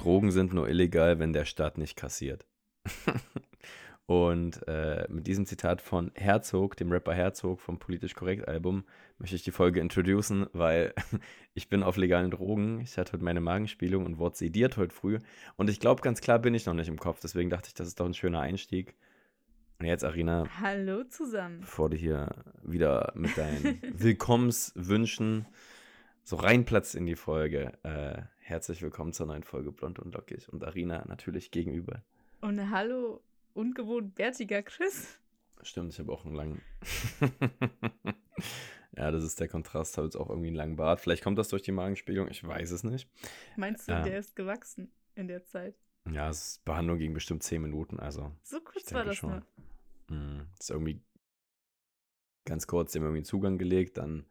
Drogen sind nur illegal, wenn der Staat nicht kassiert. Und äh, mit diesem Zitat von Herzog, dem Rapper Herzog vom Politisch Korrekt Album, möchte ich die Folge introducen, weil ich bin auf legalen Drogen. Ich hatte heute meine Magenspielung und wurde sediert heute früh. Und ich glaube, ganz klar bin ich noch nicht im Kopf. Deswegen dachte ich, das ist doch ein schöner Einstieg. Und jetzt, Arina. Hallo zusammen. Bevor du hier wieder mit deinen Willkommenswünschen so reinplatzt in die Folge. Äh, herzlich willkommen zur neuen Folge Blond und Lockig. Und Arina natürlich gegenüber. Und hallo ungewohnt bärtiger Chris. Stimmt, ich habe auch einen langen. ja, das ist der Kontrast. Habe jetzt auch irgendwie einen langen Bart. Vielleicht kommt das durch die Magenspiegelung. Ich weiß es nicht. Meinst du, ähm, der ist gewachsen in der Zeit? Ja, es ist Behandlung ging bestimmt zehn Minuten. Also so kurz war das schon. Nur. Mm, ist irgendwie ganz kurz dem irgendwie einen Zugang gelegt, dann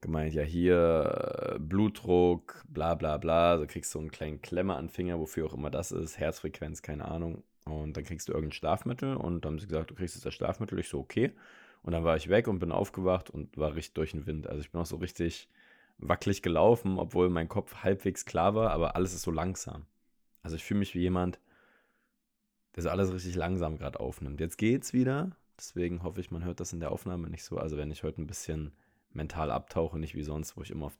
gemeint, ja hier äh, Blutdruck, bla bla bla, also kriegst du einen kleinen Klemmer an Finger, wofür auch immer das ist, Herzfrequenz, keine Ahnung. Und dann kriegst du irgendein Schlafmittel und dann haben sie gesagt, du kriegst jetzt das Schlafmittel. Ich so, okay. Und dann war ich weg und bin aufgewacht und war richtig durch den Wind. Also ich bin auch so richtig wackelig gelaufen, obwohl mein Kopf halbwegs klar war, aber alles ist so langsam. Also ich fühle mich wie jemand, der so alles richtig langsam gerade aufnimmt. Jetzt geht's wieder, deswegen hoffe ich, man hört das in der Aufnahme nicht so. Also wenn ich heute ein bisschen mental abtauche, nicht wie sonst, wo ich immer auf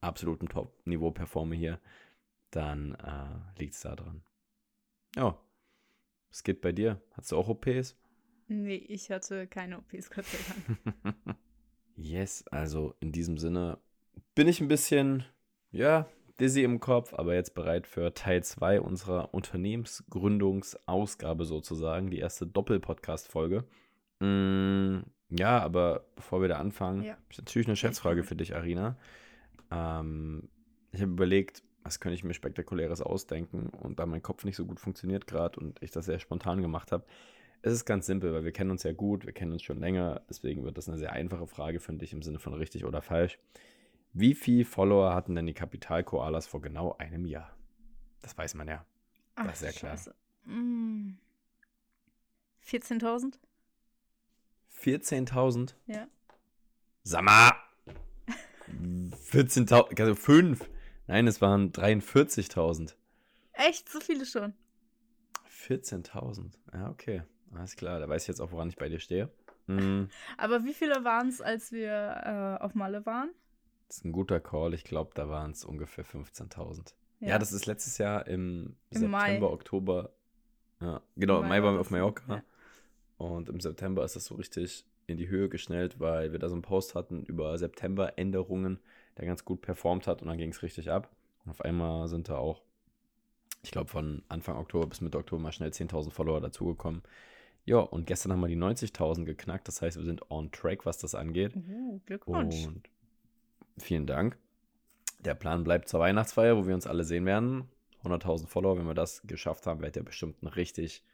absolutem Top-Niveau performe hier, dann äh, liegt es da dran. Ja, was geht bei dir? Hast du auch OPs? Nee, ich hatte keine OPs, Gott sei Dank. yes, also in diesem Sinne bin ich ein bisschen, ja, dizzy im Kopf, aber jetzt bereit für Teil 2 unserer Unternehmensgründungsausgabe sozusagen, die erste Doppel-Podcast-Folge. Mm, ja, aber bevor wir da anfangen, ja. habe ich natürlich eine Schätzfrage für dich, Arina. Ähm, ich habe überlegt, was könnte ich mir spektakuläres ausdenken und da mein Kopf nicht so gut funktioniert gerade und ich das sehr spontan gemacht habe. Es ist ganz simpel, weil wir kennen uns ja gut, wir kennen uns schon länger, deswegen wird das eine sehr einfache Frage, finde ich, im Sinne von richtig oder falsch. Wie viele Follower hatten denn die Kapital-Koalas vor genau einem Jahr? Das weiß man ja. Ach, das ist sehr klar. Mm. 14.000? 14.000? Ja. Sag mal! 14.000, also 5. Nein, es waren 43.000. Echt? So viele schon? 14.000. Ja, okay. Alles klar. Da weiß ich jetzt auch, woran ich bei dir stehe. Mhm. Aber wie viele waren es, als wir äh, auf Malle waren? Das ist ein guter Call. Ich glaube, da waren es ungefähr 15.000. Ja. ja. das ist letztes Jahr im, Im September, Mai. Oktober. Ja, genau, im Mai, Mai waren wir auf Mallorca. Ja. Und im September ist das so richtig in die Höhe geschnellt, weil wir da so einen Post hatten über September-Änderungen der ganz gut performt hat und dann ging es richtig ab. Und auf einmal sind da auch, ich glaube, von Anfang Oktober bis Mitte Oktober mal schnell 10.000 Follower dazugekommen. Ja, und gestern haben wir die 90.000 geknackt. Das heißt, wir sind on track, was das angeht. Uh, Glückwunsch. Und vielen Dank. Der Plan bleibt zur Weihnachtsfeier, wo wir uns alle sehen werden. 100.000 Follower, wenn wir das geschafft haben, werdet ihr bestimmt ein richtig,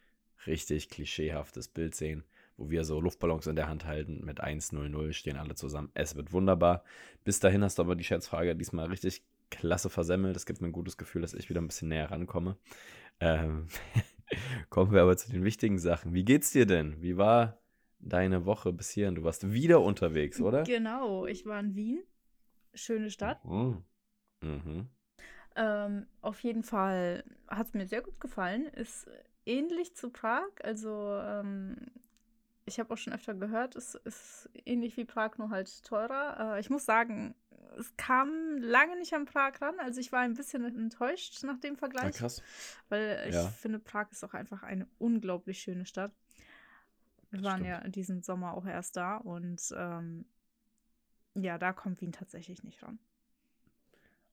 richtig klischeehaftes Bild sehen wo wir so Luftballons in der Hand halten mit 1-0-0, stehen alle zusammen. Es wird wunderbar. Bis dahin hast du aber die Schätzfrage diesmal richtig klasse versemmelt. Das gibt mir ein gutes Gefühl, dass ich wieder ein bisschen näher rankomme. Ähm, kommen wir aber zu den wichtigen Sachen. Wie geht's dir denn? Wie war deine Woche bis hierhin? Du warst wieder unterwegs, oder? Genau, ich war in Wien. Schöne Stadt. Mhm. Mhm. Ähm, auf jeden Fall hat es mir sehr gut gefallen. Ist ähnlich zu Prag. Also ähm, ich habe auch schon öfter gehört, es ist ähnlich wie Prag, nur halt teurer. Äh, ich muss sagen, es kam lange nicht an Prag ran. Also ich war ein bisschen enttäuscht nach dem Vergleich. Ja, krass. Weil ich ja. finde, Prag ist auch einfach eine unglaublich schöne Stadt. Wir das waren stimmt. ja diesen Sommer auch erst da und ähm, ja, da kommt Wien tatsächlich nicht ran.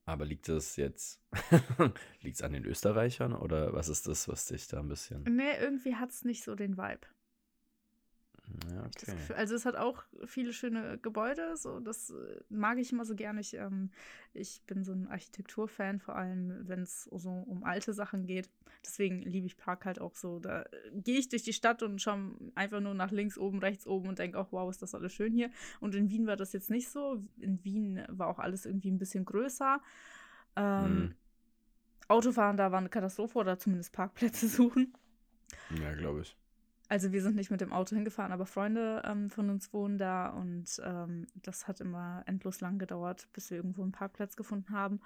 Aber liegt es jetzt, liegt an den Österreichern oder was ist das, was dich da ein bisschen... Nee, irgendwie hat es nicht so den Vibe. Ja, okay. Also es hat auch viele schöne Gebäude, so das äh, mag ich immer so gerne. Ich, ähm, ich bin so ein Architekturfan, vor allem wenn es so um alte Sachen geht. Deswegen liebe ich Park halt auch so. Da gehe ich durch die Stadt und schaue einfach nur nach links, oben, rechts, oben und denke auch, wow, ist das alles schön hier. Und in Wien war das jetzt nicht so. In Wien war auch alles irgendwie ein bisschen größer. Ähm, hm. Autofahren da war eine Katastrophe oder zumindest Parkplätze suchen. Ja, glaube ich. Also wir sind nicht mit dem Auto hingefahren, aber Freunde ähm, von uns wohnen da und ähm, das hat immer endlos lang gedauert, bis wir irgendwo einen Parkplatz gefunden haben.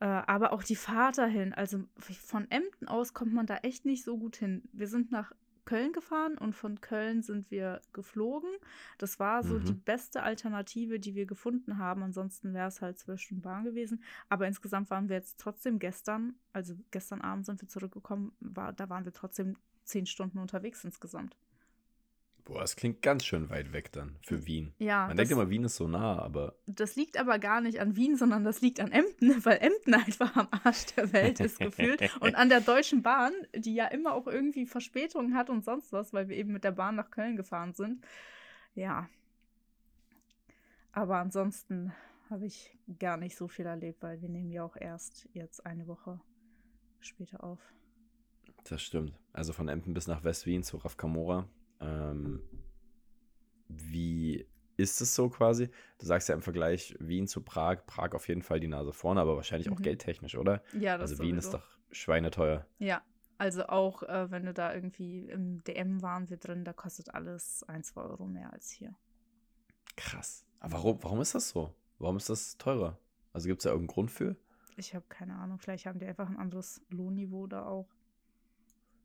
Äh, aber auch die Fahrt dahin, also von Emden aus kommt man da echt nicht so gut hin. Wir sind nach Köln gefahren und von Köln sind wir geflogen. Das war so mhm. die beste Alternative, die wir gefunden haben. Ansonsten wäre es halt zwölf Stunden Bahn gewesen. Aber insgesamt waren wir jetzt trotzdem gestern, also gestern Abend sind wir zurückgekommen, war, da waren wir trotzdem zehn Stunden unterwegs insgesamt. Boah, das klingt ganz schön weit weg dann für Wien. Ja. Man denkt immer, Wien ist so nah, aber. Das liegt aber gar nicht an Wien, sondern das liegt an Emden, weil Emden einfach am Arsch der Welt ist gefühlt. und an der Deutschen Bahn, die ja immer auch irgendwie Verspätungen hat und sonst was, weil wir eben mit der Bahn nach Köln gefahren sind. Ja. Aber ansonsten habe ich gar nicht so viel erlebt, weil wir nehmen ja auch erst jetzt eine Woche später auf. Das stimmt. Also von Emden bis nach West-Wien zu Raf Camora. Ähm, wie ist es so quasi? Du sagst ja im Vergleich Wien zu Prag, Prag auf jeden Fall die Nase vorne, aber wahrscheinlich auch mhm. geldtechnisch, oder? Ja, das Also Wien sowieso. ist doch schweineteuer. Ja, also auch äh, wenn du da irgendwie im DM waren wir drin, da kostet alles 1, 2 Euro mehr als hier. Krass. Aber warum, warum ist das so? Warum ist das teurer? Also gibt es da irgendeinen Grund für? Ich habe keine Ahnung. Vielleicht haben die einfach ein anderes Lohnniveau da auch.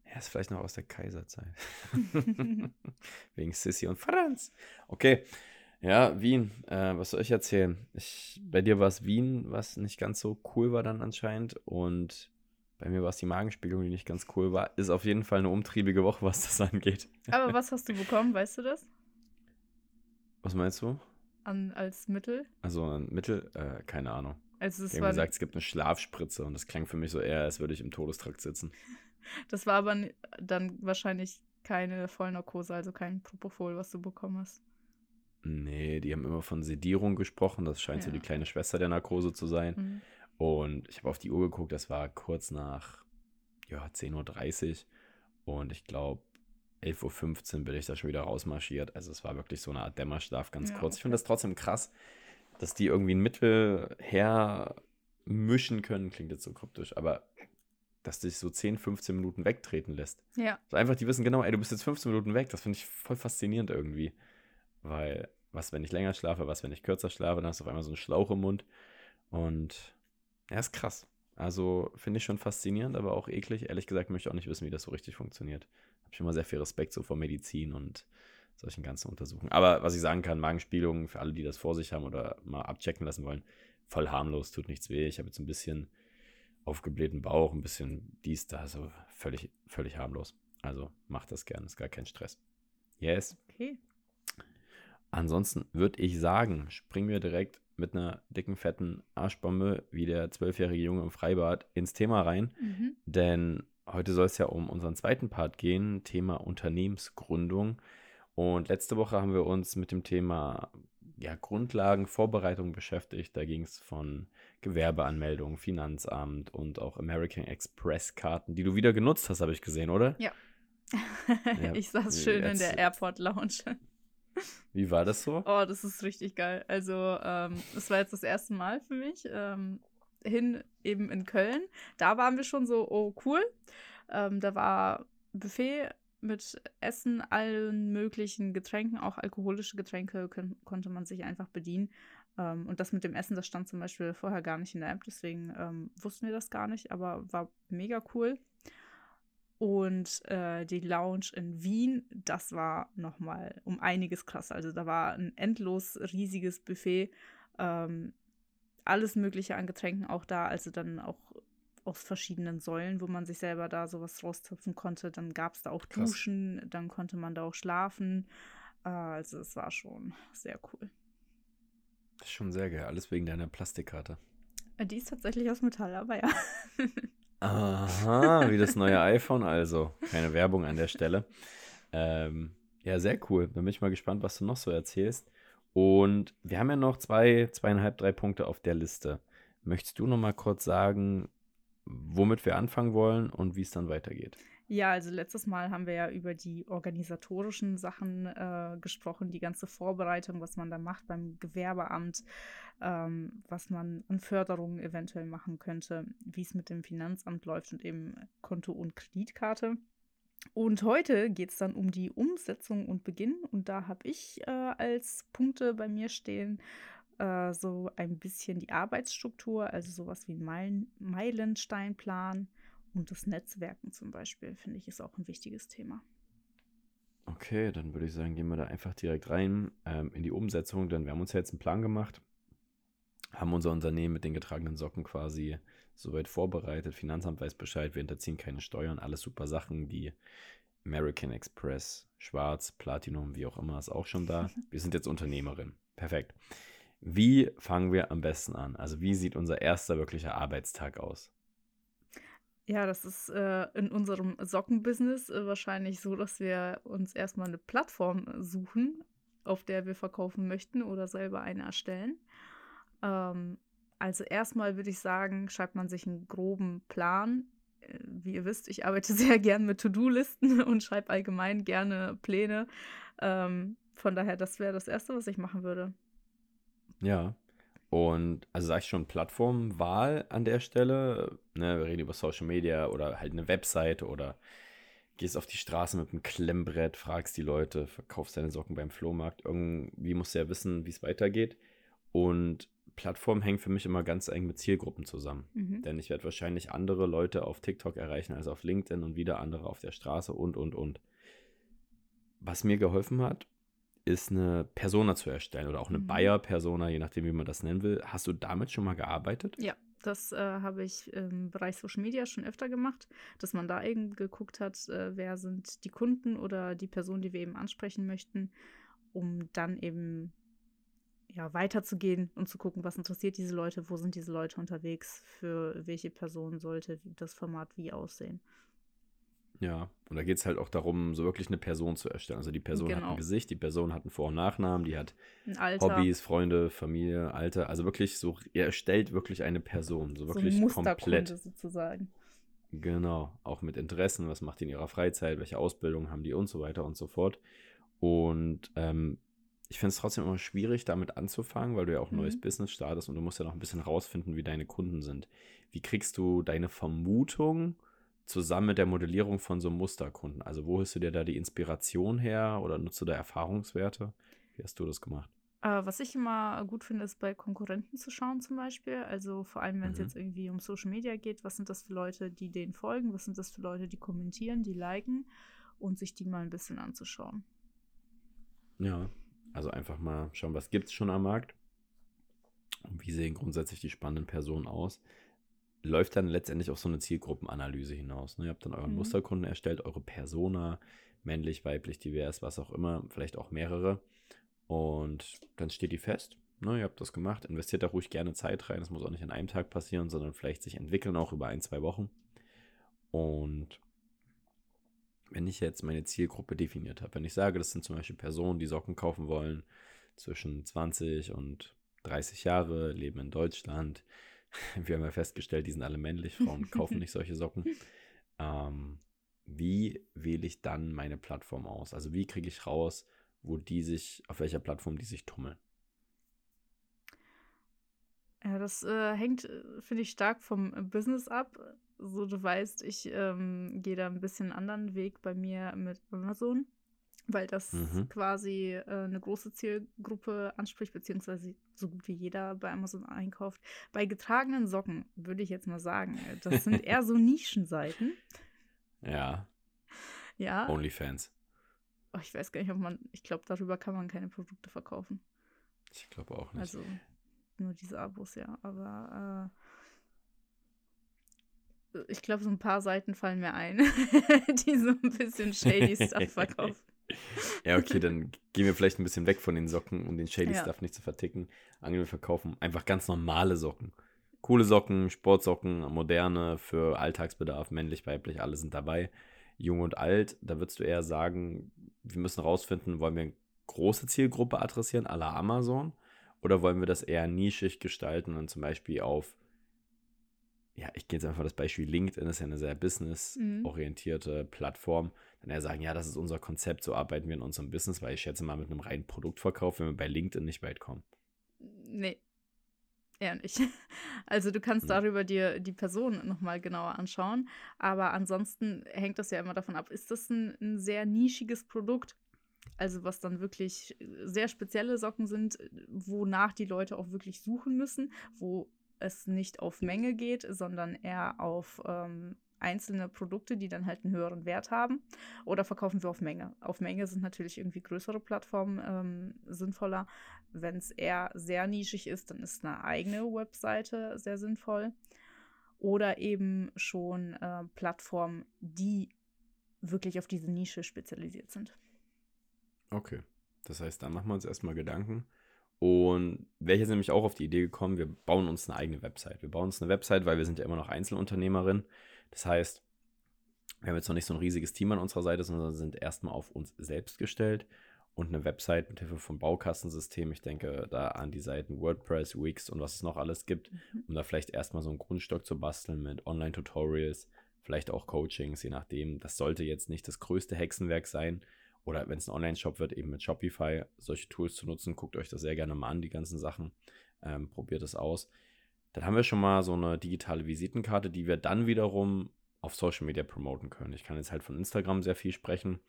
Ja, ist vielleicht noch aus der Kaiserzeit. Wegen Sissy und Franz. Okay. Ja, Wien. Äh, was soll ich erzählen? Ich, bei dir war es Wien, was nicht ganz so cool war dann anscheinend. Und bei mir war es die Magenspiegelung, die nicht ganz cool war. Ist auf jeden Fall eine umtriebige Woche, was das angeht. Aber was hast du bekommen? Weißt du das? Was meinst du? An, als Mittel? Also ein Mittel? Äh, keine Ahnung. Also es Die haben gesagt, es gibt eine Schlafspritze und das klang für mich so eher, als würde ich im Todestrakt sitzen. Das war aber dann wahrscheinlich keine Vollnarkose, also kein Propofol, was du bekommen hast. Nee, die haben immer von Sedierung gesprochen. Das scheint ja. so die kleine Schwester der Narkose zu sein. Mhm. Und ich habe auf die Uhr geguckt, das war kurz nach ja, 10.30 Uhr. Und ich glaube, 11.15 Uhr bin ich da schon wieder rausmarschiert. Also es war wirklich so eine Art Dämmerschlaf, ganz ja, kurz. Okay. Ich finde das trotzdem krass, dass die irgendwie ein Mittel hermischen können. Klingt jetzt so kryptisch, aber dass dich so 10, 15 Minuten wegtreten lässt. Ja. So einfach, die wissen genau, ey, du bist jetzt 15 Minuten weg. Das finde ich voll faszinierend irgendwie. Weil, was, wenn ich länger schlafe, was, wenn ich kürzer schlafe, dann hast du auf einmal so einen Schlauch im Mund. Und ja, ist krass. Also finde ich schon faszinierend, aber auch eklig. Ehrlich gesagt möchte ich auch nicht wissen, wie das so richtig funktioniert. Habe ich immer sehr viel Respekt so vor Medizin und solchen ganzen Untersuchungen. Aber was ich sagen kann, Magenspielungen für alle, die das vor sich haben oder mal abchecken lassen wollen, voll harmlos, tut nichts weh. Ich habe jetzt ein bisschen aufgeblähten Bauch, ein bisschen dies, da, so völlig, völlig harmlos. Also macht das gern, ist gar kein Stress. Yes. Okay. Ansonsten würde ich sagen, springen wir direkt mit einer dicken, fetten Arschbombe wie der zwölfjährige Junge im Freibad ins Thema rein. Mhm. Denn heute soll es ja um unseren zweiten Part gehen, Thema Unternehmensgründung. Und letzte Woche haben wir uns mit dem Thema ja, Grundlagen, Vorbereitung beschäftigt. Da ging es von Gewerbeanmeldung, Finanzamt und auch American Express Karten, die du wieder genutzt hast, habe ich gesehen, oder? Ja. ja ich saß schön in der Airport Lounge. Wie war das so? Oh, das ist richtig geil. Also, ähm, das war jetzt das erste Mal für mich. Ähm, hin eben in Köln. Da waren wir schon so, oh cool. Ähm, da war Buffet mit Essen, allen möglichen Getränken, auch alkoholische Getränke können, konnte man sich einfach bedienen. Ähm, und das mit dem Essen, das stand zum Beispiel vorher gar nicht in der App, deswegen ähm, wussten wir das gar nicht, aber war mega cool. Und äh, die Lounge in Wien, das war nochmal um einiges krasser. Also da war ein endlos riesiges Buffet, ähm, alles Mögliche an Getränken auch da, also dann auch aus verschiedenen Säulen, wo man sich selber da sowas rauszupfen konnte. Dann gab es da auch Krass. Duschen, dann konnte man da auch schlafen. Äh, also es war schon sehr cool. Das ist schon sehr geil. Alles wegen deiner Plastikkarte. Äh, die ist tatsächlich aus Metall, aber ja. Aha, wie das neue iPhone also. Keine Werbung an der Stelle. Ähm, ja, sehr cool. Dann bin ich mal gespannt, was du noch so erzählst. Und wir haben ja noch zwei, zweieinhalb, drei Punkte auf der Liste. Möchtest du noch mal kurz sagen, womit wir anfangen wollen und wie es dann weitergeht. Ja, also letztes Mal haben wir ja über die organisatorischen Sachen äh, gesprochen, die ganze Vorbereitung, was man da macht beim Gewerbeamt, ähm, was man an Förderungen eventuell machen könnte, wie es mit dem Finanzamt läuft und eben Konto und Kreditkarte. Und heute geht es dann um die Umsetzung und Beginn. Und da habe ich äh, als Punkte bei mir stehen äh, so ein bisschen die Arbeitsstruktur, also sowas wie ein Meilen Meilensteinplan und das Netzwerken zum Beispiel, finde ich, ist auch ein wichtiges Thema. Okay, dann würde ich sagen, gehen wir da einfach direkt rein ähm, in die Umsetzung, denn wir haben uns ja jetzt einen Plan gemacht, haben unser Unternehmen mit den getragenen Socken quasi soweit vorbereitet. Finanzamt weiß Bescheid, wir hinterziehen keine Steuern, alles super Sachen. Die American Express, Schwarz, Platinum, wie auch immer, ist auch schon da. Wir sind jetzt Unternehmerin. Perfekt. Wie fangen wir am besten an? Also wie sieht unser erster wirklicher Arbeitstag aus? Ja, das ist äh, in unserem Sockenbusiness äh, wahrscheinlich so, dass wir uns erstmal eine Plattform suchen, auf der wir verkaufen möchten oder selber eine erstellen. Ähm, also erstmal würde ich sagen, schreibt man sich einen groben Plan. Äh, wie ihr wisst, ich arbeite sehr gern mit To-Do-Listen und schreibe allgemein gerne Pläne. Ähm, von daher, das wäre das Erste, was ich machen würde. Ja. Und also sag ich schon Plattformwahl an der Stelle. Ne, wir reden über Social Media oder halt eine Webseite oder gehst auf die Straße mit einem Klemmbrett, fragst die Leute, verkaufst deine Socken beim Flohmarkt. Irgendwie musst du ja wissen, wie es weitergeht. Und Plattform hängt für mich immer ganz eng mit Zielgruppen zusammen. Mhm. Denn ich werde wahrscheinlich andere Leute auf TikTok erreichen als auf LinkedIn und wieder andere auf der Straße und, und, und. Was mir geholfen hat, ist eine Persona zu erstellen oder auch eine mhm. Buyer-Persona, je nachdem, wie man das nennen will. Hast du damit schon mal gearbeitet? Ja, das äh, habe ich im Bereich Social Media schon öfter gemacht, dass man da eben geguckt hat, äh, wer sind die Kunden oder die Personen, die wir eben ansprechen möchten, um dann eben ja, weiterzugehen und zu gucken, was interessiert diese Leute, wo sind diese Leute unterwegs, für welche Person sollte das Format wie aussehen. Ja, und da geht es halt auch darum, so wirklich eine Person zu erstellen. Also die Person genau. hat ein Gesicht, die Person hat einen Vor- und Nachnamen, die hat Hobbys, Freunde, Familie, Alter. Also wirklich so, er erstellt wirklich eine Person. So wirklich so komplett. sozusagen. Genau, auch mit Interessen, was macht die in ihrer Freizeit, welche Ausbildung haben die und so weiter und so fort. Und ähm, ich finde es trotzdem immer schwierig, damit anzufangen, weil du ja auch ein mhm. neues Business startest und du musst ja noch ein bisschen rausfinden, wie deine Kunden sind. Wie kriegst du deine Vermutung zusammen mit der Modellierung von so Musterkunden? Also wo hast du dir da die Inspiration her oder nutzt du da Erfahrungswerte? Wie hast du das gemacht? Äh, was ich immer gut finde, ist bei Konkurrenten zu schauen zum Beispiel. Also vor allem, wenn es mhm. jetzt irgendwie um Social Media geht, was sind das für Leute, die denen folgen? Was sind das für Leute, die kommentieren, die liken? Und sich die mal ein bisschen anzuschauen. Ja, also einfach mal schauen, was gibt es schon am Markt? Und wie sehen grundsätzlich die spannenden Personen aus? Läuft dann letztendlich auf so eine Zielgruppenanalyse hinaus. Ne? Ihr habt dann euren mhm. Musterkunden erstellt, eure Persona, männlich, weiblich, divers, was auch immer, vielleicht auch mehrere. Und dann steht die fest. Ne? Ihr habt das gemacht. Investiert da ruhig gerne Zeit rein. Das muss auch nicht an einem Tag passieren, sondern vielleicht sich entwickeln auch über ein, zwei Wochen. Und wenn ich jetzt meine Zielgruppe definiert habe, wenn ich sage, das sind zum Beispiel Personen, die Socken kaufen wollen, zwischen 20 und 30 Jahre, leben in Deutschland, wir haben ja festgestellt, die sind alle männlich, Frauen kaufen nicht solche Socken. Ähm, wie wähle ich dann meine Plattform aus? Also wie kriege ich raus, wo die sich, auf welcher Plattform die sich tummeln? Ja, das äh, hängt, äh, finde ich, stark vom Business ab. So, du weißt, ich ähm, gehe da ein bisschen einen anderen Weg bei mir mit Amazon weil das mhm. quasi äh, eine große Zielgruppe anspricht, beziehungsweise so gut wie jeder bei Amazon einkauft. Bei getragenen Socken würde ich jetzt mal sagen, äh, das sind eher so Nischenseiten. Ja. Ja. Onlyfans. Oh, ich weiß gar nicht, ob man, ich glaube, darüber kann man keine Produkte verkaufen. Ich glaube auch nicht. Also nur diese Abos, ja. Aber äh, ich glaube, so ein paar Seiten fallen mir ein, die so ein bisschen shady Stuff verkaufen. Ja, okay, dann gehen wir vielleicht ein bisschen weg von den Socken, um den Shady ja. Stuff nicht zu verticken. Angenehm verkaufen einfach ganz normale Socken. Coole Socken, Sportsocken, moderne, für Alltagsbedarf, männlich, weiblich, alle sind dabei. Jung und alt, da würdest du eher sagen, wir müssen rausfinden, wollen wir eine große Zielgruppe adressieren, à la Amazon, oder wollen wir das eher nischig gestalten und zum Beispiel auf ja, ich gehe jetzt einfach das Beispiel LinkedIn, ist ja eine sehr business-orientierte mhm. Plattform. Dann eher sagen, ja, das ist unser Konzept, so arbeiten wir in unserem Business, weil ich schätze mal, mit einem reinen Produktverkauf, wenn wir bei LinkedIn nicht weit kommen. Nee. eher nicht. Also du kannst Hm. darüber dir die Person nochmal genauer anschauen, aber ansonsten hängt das ja immer davon ab, ist das ein, ein sehr nischiges Produkt, also was dann wirklich äh, sehr spezielle Socken sind, wonach die Leute auch wirklich suchen müssen, wo es nicht auf Menge geht, sondern eher auf ähm, einzelne Produkte, die dann halt einen höheren Wert haben. Oder verkaufen wir auf Menge? Auf Menge sind natürlich irgendwie größere Plattformen ähm, sinnvoller. Wenn es eher sehr nischig ist, dann ist eine eigene Webseite sehr sinnvoll. Oder eben schon äh, Plattformen, die wirklich auf diese Nische spezialisiert sind. Okay. Das heißt, da machen wir uns erstmal Gedanken. Und ich jetzt nämlich auch auf die Idee gekommen, wir bauen uns eine eigene Website. Wir bauen uns eine Website, weil wir sind ja immer noch Einzelunternehmerin. Das heißt, wir haben jetzt noch nicht so ein riesiges Team an unserer Seite, sondern sind erstmal auf uns selbst gestellt und eine Website mit Hilfe vom Baukastensystem. Ich denke da an die Seiten WordPress, Wix und was es noch alles gibt, Mhm. um da vielleicht erstmal so einen Grundstock zu basteln mit Online-Tutorials, vielleicht auch Coachings, je nachdem. Das sollte jetzt nicht das größte Hexenwerk sein. Oder wenn es ein Online-Shop wird, eben mit Shopify solche Tools zu nutzen. Guckt euch das sehr gerne mal an, die ganzen Sachen. Ähm, probiert es aus. Dann haben wir schon mal so eine digitale Visitenkarte, die wir dann wiederum auf Social Media promoten können. Ich kann jetzt halt von Instagram sehr viel sprechen,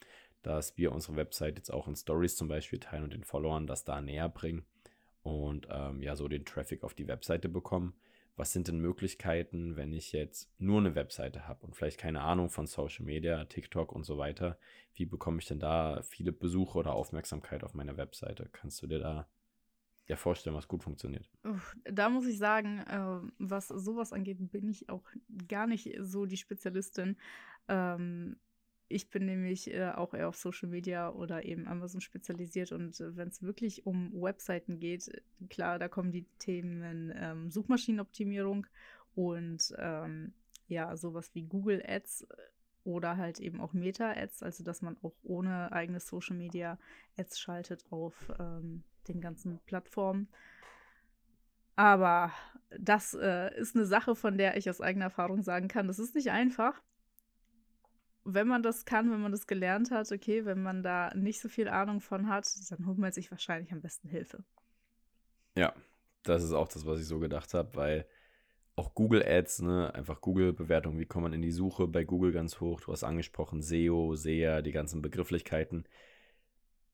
dass wir unsere Website jetzt auch in Stories zum Beispiel teilen und den Followern das da näher bringen und ähm, ja, so den Traffic auf die Webseite bekommen. Was sind denn Möglichkeiten, wenn ich jetzt nur eine Webseite habe und vielleicht keine Ahnung von Social Media, TikTok und so weiter? Wie bekomme ich denn da viele Besuche oder Aufmerksamkeit auf meiner Webseite? Kannst du dir da ja vorstellen, was gut funktioniert? Da muss ich sagen, ähm, was sowas angeht, bin ich auch gar nicht so die Spezialistin. Ähm, ich bin nämlich äh, auch eher auf Social Media oder eben Amazon spezialisiert und äh, wenn es wirklich um Webseiten geht, äh, klar, da kommen die Themen ähm, Suchmaschinenoptimierung und ähm, ja, sowas wie Google Ads äh, oder halt eben auch Meta-Ads, also dass man auch ohne eigene Social Media Ads schaltet auf ähm, den ganzen Plattformen. Aber das äh, ist eine Sache, von der ich aus eigener Erfahrung sagen kann, das ist nicht einfach. Wenn man das kann, wenn man das gelernt hat, okay, wenn man da nicht so viel Ahnung von hat, dann holt man sich wahrscheinlich am besten Hilfe. Ja, das ist auch das, was ich so gedacht habe, weil auch Google Ads, ne, einfach Google-Bewertung, wie kommt man in die Suche bei Google ganz hoch? Du hast angesprochen, SEO, SEA, die ganzen Begrifflichkeiten.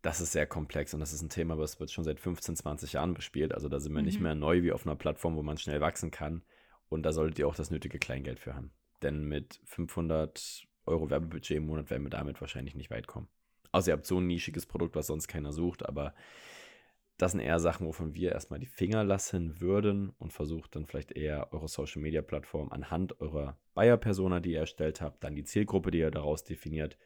Das ist sehr komplex und das ist ein Thema, was wird schon seit 15, 20 Jahren bespielt. Also da sind wir nicht Mhm. mehr neu wie auf einer Plattform, wo man schnell wachsen kann. Und da solltet ihr auch das nötige Kleingeld für haben. Denn mit 500 Euro Werbebudget im Monat werden wir damit wahrscheinlich nicht weit kommen. Außer ihr habt so ein nischiges Produkt, was sonst keiner sucht, aber das sind eher Sachen, wovon wir erstmal die Finger lassen würden und versucht dann vielleicht eher eure Social Media Plattform anhand eurer Buyer-Persona, die ihr erstellt habt, dann die Zielgruppe, die ihr daraus definiert,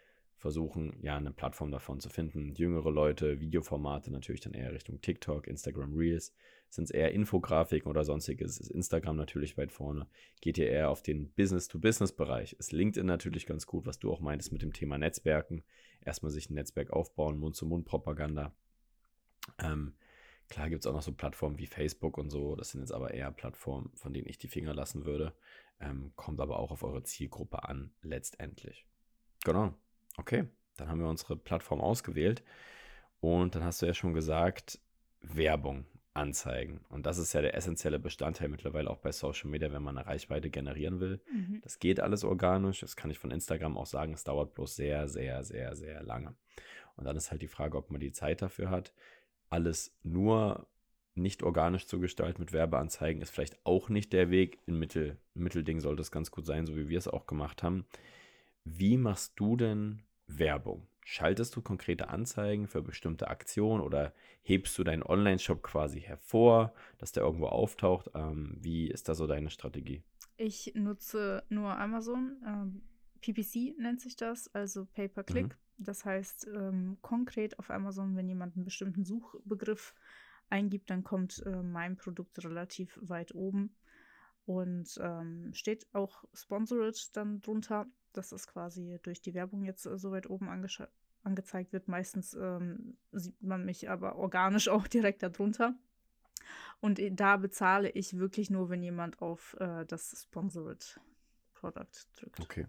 versuchen, ja, eine Plattform davon zu finden. Jüngere Leute, Videoformate natürlich dann eher Richtung TikTok, Instagram Reels. Sind es eher Infografiken oder sonstiges, ist Instagram natürlich weit vorne. Geht ihr eher auf den Business-to-Business-Bereich. Ist LinkedIn natürlich ganz gut, was du auch meintest mit dem Thema Netzwerken. Erstmal sich ein Netzwerk aufbauen, Mund-zu-Mund-Propaganda. Ähm, klar gibt es auch noch so Plattformen wie Facebook und so. Das sind jetzt aber eher Plattformen, von denen ich die Finger lassen würde. Ähm, kommt aber auch auf eure Zielgruppe an, letztendlich. Genau. Okay, dann haben wir unsere Plattform ausgewählt. Und dann hast du ja schon gesagt, Werbung, Anzeigen. Und das ist ja der essentielle Bestandteil mittlerweile auch bei Social Media, wenn man eine Reichweite generieren will. Mhm. Das geht alles organisch. Das kann ich von Instagram auch sagen. Es dauert bloß sehr, sehr, sehr, sehr lange. Und dann ist halt die Frage, ob man die Zeit dafür hat. Alles nur nicht organisch zu gestalten mit Werbeanzeigen ist vielleicht auch nicht der Weg. Im Mittel, Mittelding sollte es ganz gut sein, so wie wir es auch gemacht haben. Wie machst du denn Werbung? Schaltest du konkrete Anzeigen für bestimmte Aktionen oder hebst du deinen Online-Shop quasi hervor, dass der irgendwo auftaucht? Ähm, wie ist da so deine Strategie? Ich nutze nur Amazon. Ähm, PPC nennt sich das, also Pay-per-Click. Mhm. Das heißt, ähm, konkret auf Amazon, wenn jemand einen bestimmten Suchbegriff eingibt, dann kommt äh, mein Produkt relativ weit oben und ähm, steht auch Sponsored dann drunter, dass das quasi durch die Werbung jetzt äh, so weit oben angescha- angezeigt wird. Meistens ähm, sieht man mich aber organisch auch direkt darunter. Und äh, da bezahle ich wirklich nur, wenn jemand auf äh, das Sponsored Product drückt. Okay.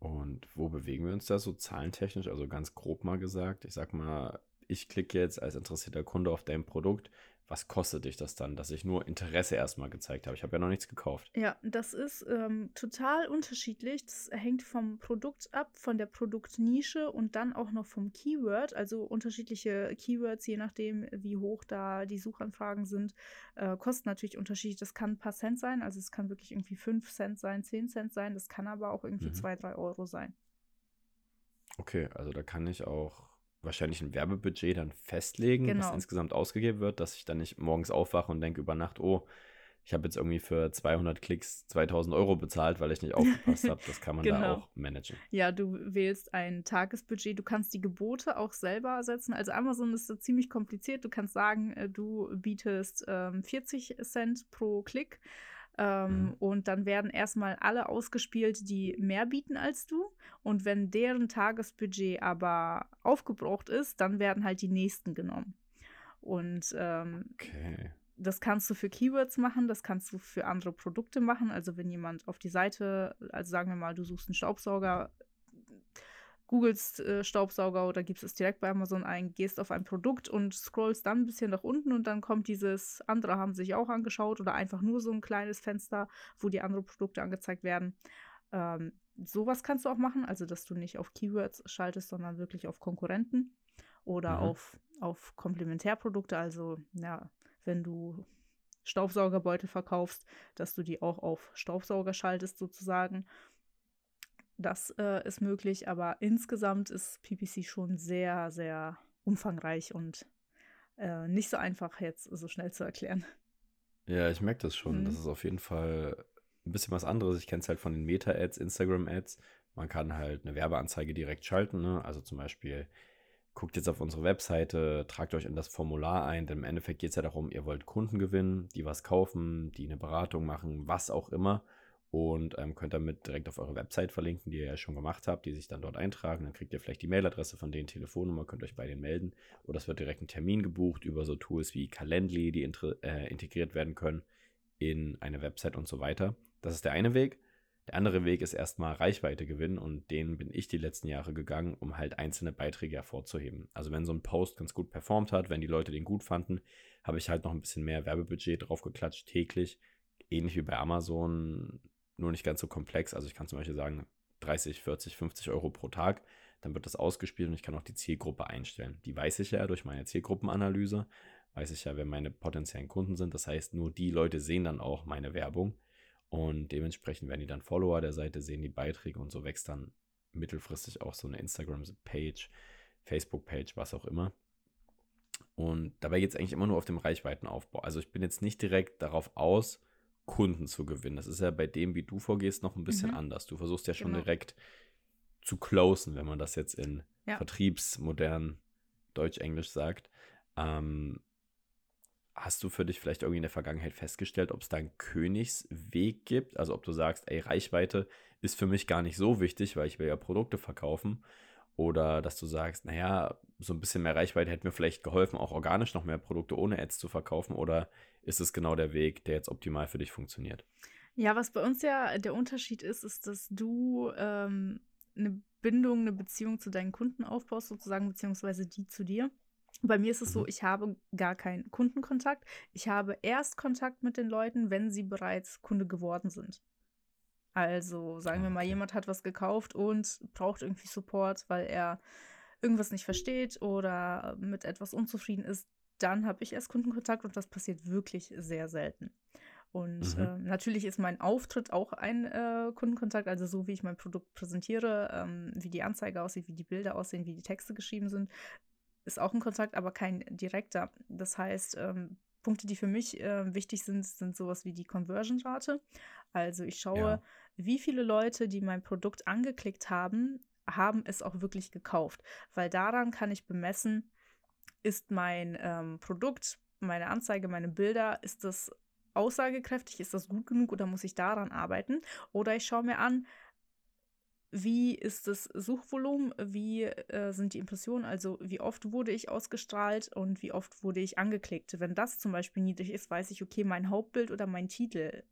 Und wo bewegen wir uns da so zahlentechnisch? Also ganz grob mal gesagt, ich sag mal, ich klicke jetzt als interessierter Kunde auf dein Produkt. Was kostet dich das dann, dass ich nur Interesse erstmal gezeigt habe? Ich habe ja noch nichts gekauft. Ja, das ist ähm, total unterschiedlich. Das hängt vom Produkt ab, von der Produktnische und dann auch noch vom Keyword. Also unterschiedliche Keywords, je nachdem, wie hoch da die Suchanfragen sind, äh, kosten natürlich unterschiedlich. Das kann ein paar Cent sein, also es kann wirklich irgendwie 5 Cent sein, 10 Cent sein. Das kann aber auch irgendwie 2, mhm. 3 Euro sein. Okay, also da kann ich auch wahrscheinlich ein Werbebudget dann festlegen, genau. was insgesamt ausgegeben wird, dass ich dann nicht morgens aufwache und denke über Nacht, oh, ich habe jetzt irgendwie für 200 Klicks 2000 Euro bezahlt, weil ich nicht aufgepasst habe. Das kann man genau. da auch managen. Ja, du wählst ein Tagesbudget. Du kannst die Gebote auch selber setzen. Also Amazon ist so ziemlich kompliziert. Du kannst sagen, äh, du bietest ähm, 40 Cent pro Klick. Ähm, mhm. Und dann werden erstmal alle ausgespielt, die mehr bieten als du. Und wenn deren Tagesbudget aber aufgebraucht ist, dann werden halt die nächsten genommen. Und ähm, okay. das kannst du für Keywords machen, das kannst du für andere Produkte machen. Also wenn jemand auf die Seite, also sagen wir mal, du suchst einen Staubsauger, googelst äh, Staubsauger oder gibst es direkt bei Amazon ein, gehst auf ein Produkt und scrollst dann ein bisschen nach unten und dann kommt dieses andere haben sich auch angeschaut oder einfach nur so ein kleines Fenster, wo die anderen Produkte angezeigt werden. Ähm, sowas kannst du auch machen, also dass du nicht auf Keywords schaltest, sondern wirklich auf Konkurrenten oder mhm. auf, auf Komplementärprodukte, also ja, wenn du Staubsaugerbeutel verkaufst, dass du die auch auf Staubsauger schaltest sozusagen das äh, ist möglich, aber insgesamt ist PPC schon sehr, sehr umfangreich und äh, nicht so einfach jetzt so schnell zu erklären. Ja, ich merke das schon. Mhm. Das ist auf jeden Fall ein bisschen was anderes. Ich kenne es halt von den Meta-Ads, Instagram-Ads. Man kann halt eine Werbeanzeige direkt schalten. Ne? Also zum Beispiel, guckt jetzt auf unsere Webseite, tragt euch in das Formular ein, denn im Endeffekt geht es ja darum, ihr wollt Kunden gewinnen, die was kaufen, die eine Beratung machen, was auch immer und ähm, könnt damit direkt auf eure Website verlinken, die ihr ja schon gemacht habt, die sich dann dort eintragen. Dann kriegt ihr vielleicht die Mailadresse von denen, Telefonnummer, könnt euch bei denen melden. Oder es wird direkt ein Termin gebucht über so Tools wie Calendly, die äh, integriert werden können in eine Website und so weiter. Das ist der eine Weg. Der andere Weg ist erstmal Reichweite gewinnen und den bin ich die letzten Jahre gegangen, um halt einzelne Beiträge hervorzuheben. Also wenn so ein Post ganz gut performt hat, wenn die Leute den gut fanden, habe ich halt noch ein bisschen mehr Werbebudget draufgeklatscht täglich. Ähnlich wie bei Amazon nur nicht ganz so komplex. Also ich kann zum Beispiel sagen, 30, 40, 50 Euro pro Tag. Dann wird das ausgespielt und ich kann auch die Zielgruppe einstellen. Die weiß ich ja durch meine Zielgruppenanalyse. Weiß ich ja, wer meine potenziellen Kunden sind. Das heißt, nur die Leute sehen dann auch meine Werbung. Und dementsprechend werden die dann Follower der Seite, sehen die Beiträge und so wächst dann mittelfristig auch so eine Instagram-Page, Facebook-Page, was auch immer. Und dabei geht es eigentlich immer nur auf dem Reichweitenaufbau. Also ich bin jetzt nicht direkt darauf aus, Kunden zu gewinnen. Das ist ja bei dem, wie du vorgehst, noch ein bisschen mhm. anders. Du versuchst ja schon genau. direkt zu closen, wenn man das jetzt in ja. vertriebsmodern Deutsch-Englisch sagt. Ähm, hast du für dich vielleicht irgendwie in der Vergangenheit festgestellt, ob es da einen Königsweg gibt? Also ob du sagst, ey, Reichweite ist für mich gar nicht so wichtig, weil ich will ja Produkte verkaufen. Oder dass du sagst, naja, so ein bisschen mehr Reichweite hätte mir vielleicht geholfen, auch organisch noch mehr Produkte ohne Ads zu verkaufen. Oder ist es genau der Weg, der jetzt optimal für dich funktioniert? Ja, was bei uns ja der Unterschied ist, ist, dass du ähm, eine Bindung, eine Beziehung zu deinen Kunden aufbaust, sozusagen, beziehungsweise die zu dir. Bei mir ist es mhm. so, ich habe gar keinen Kundenkontakt. Ich habe erst Kontakt mit den Leuten, wenn sie bereits Kunde geworden sind. Also sagen okay. wir mal, jemand hat was gekauft und braucht irgendwie Support, weil er irgendwas nicht versteht oder mit etwas unzufrieden ist, dann habe ich erst Kundenkontakt und das passiert wirklich sehr selten. Und mhm. äh, natürlich ist mein Auftritt auch ein äh, Kundenkontakt, also so wie ich mein Produkt präsentiere, ähm, wie die Anzeige aussieht, wie die Bilder aussehen, wie die Texte geschrieben sind, ist auch ein Kontakt, aber kein direkter. Das heißt, ähm, Punkte, die für mich äh, wichtig sind, sind sowas wie die Conversion-Rate. Also ich schaue, ja. wie viele Leute, die mein Produkt angeklickt haben, haben es auch wirklich gekauft. Weil daran kann ich bemessen, ist mein ähm, Produkt, meine Anzeige, meine Bilder, ist das aussagekräftig, ist das gut genug oder muss ich daran arbeiten? Oder ich schaue mir an, wie ist das Suchvolumen, wie äh, sind die Impressionen, also wie oft wurde ich ausgestrahlt und wie oft wurde ich angeklickt. Wenn das zum Beispiel niedrig ist, weiß ich, okay, mein Hauptbild oder mein Titel,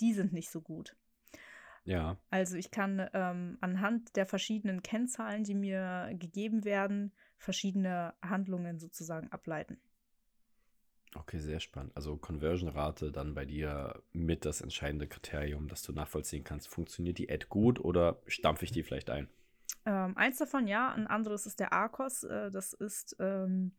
die sind nicht so gut. Ja. Also ich kann ähm, anhand der verschiedenen Kennzahlen, die mir gegeben werden, verschiedene Handlungen sozusagen ableiten. Okay, sehr spannend. Also Conversion-Rate dann bei dir mit das entscheidende Kriterium, dass du nachvollziehen kannst, funktioniert die Ad gut oder stampfe ich die vielleicht ein? Ähm, eins davon ja, ein anderes ist der ARCOS. Äh, das ist ähm,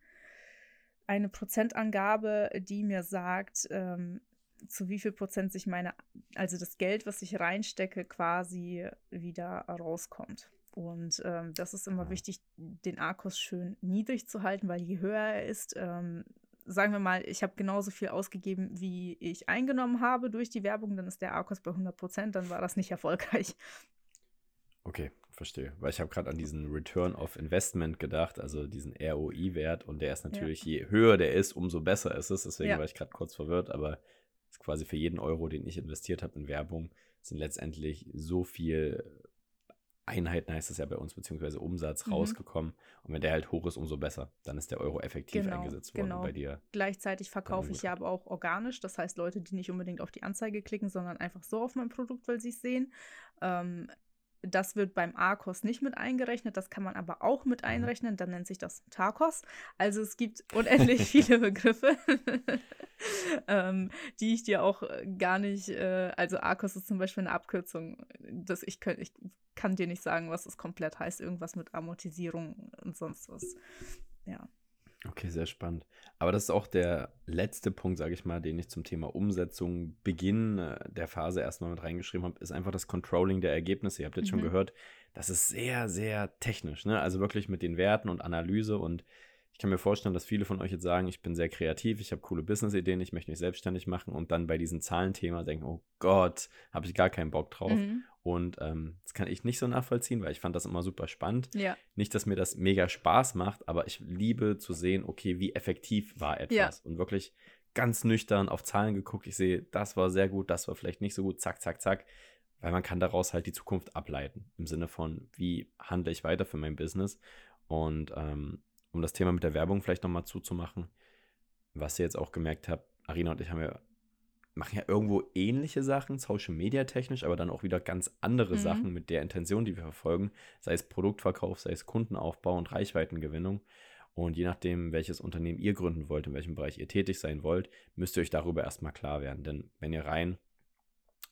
eine Prozentangabe, die mir sagt, ähm, zu wie viel Prozent sich meine, also das Geld, was ich reinstecke, quasi wieder rauskommt. Und ähm, das ist immer wichtig, den Arkos schön niedrig zu halten, weil je höher er ist, ähm, sagen wir mal, ich habe genauso viel ausgegeben, wie ich eingenommen habe durch die Werbung, dann ist der Arkos bei 100 Prozent, dann war das nicht erfolgreich. Okay, verstehe. Weil ich habe gerade an diesen Return of Investment gedacht, also diesen ROI-Wert und der ist natürlich, ja. je höher der ist, umso besser ist es. Deswegen ja. war ich gerade kurz verwirrt, aber ist quasi für jeden Euro, den ich investiert habe in Werbung, sind letztendlich so viel Einheiten heißt es ja bei uns, beziehungsweise Umsatz mhm. rausgekommen. Und wenn der halt hoch ist, umso besser. Dann ist der Euro effektiv genau, eingesetzt worden genau. bei dir. Gleichzeitig verkaufe ich ja aber auch organisch. Das heißt, Leute, die nicht unbedingt auf die Anzeige klicken, sondern einfach so auf mein Produkt, weil sie es sehen. Ähm, das wird beim A-Kurs nicht mit eingerechnet, das kann man aber auch mit mhm. einrechnen, dann nennt sich das Tarkos. Also es gibt unendlich viele Begriffe, ähm, die ich dir auch äh, gar nicht, äh, also A-Kurs ist zum Beispiel eine Abkürzung, dass ich, könnt, ich kann dir nicht sagen, was es komplett heißt, irgendwas mit Amortisierung und sonst was. Ja. Okay, sehr spannend. Aber das ist auch der letzte Punkt, sage ich mal, den ich zum Thema Umsetzung, Beginn äh, der Phase erstmal mit reingeschrieben habe, ist einfach das Controlling der Ergebnisse. Ihr habt jetzt mhm. schon gehört, das ist sehr, sehr technisch. Ne? Also wirklich mit den Werten und Analyse und ich kann mir vorstellen, dass viele von euch jetzt sagen, ich bin sehr kreativ, ich habe coole Business-Ideen, ich möchte mich selbstständig machen und dann bei diesem Zahlenthema denken, oh Gott, habe ich gar keinen Bock drauf. Mhm. Und ähm, das kann ich nicht so nachvollziehen, weil ich fand das immer super spannend. Ja. Nicht, dass mir das mega Spaß macht, aber ich liebe zu sehen, okay, wie effektiv war etwas. Ja. Und wirklich ganz nüchtern auf Zahlen geguckt. Ich sehe, das war sehr gut, das war vielleicht nicht so gut, zack, zack, zack. Weil man kann daraus halt die Zukunft ableiten. Im Sinne von, wie handle ich weiter für mein Business. Und ähm, um das Thema mit der Werbung vielleicht nochmal zuzumachen, was ihr jetzt auch gemerkt habt, Arina und ich haben ja machen ja irgendwo ähnliche Sachen, Social Media technisch, aber dann auch wieder ganz andere mhm. Sachen mit der Intention, die wir verfolgen, sei es Produktverkauf, sei es Kundenaufbau und Reichweitengewinnung. Und je nachdem, welches Unternehmen ihr gründen wollt, in welchem Bereich ihr tätig sein wollt, müsst ihr euch darüber erstmal klar werden. Denn wenn ihr rein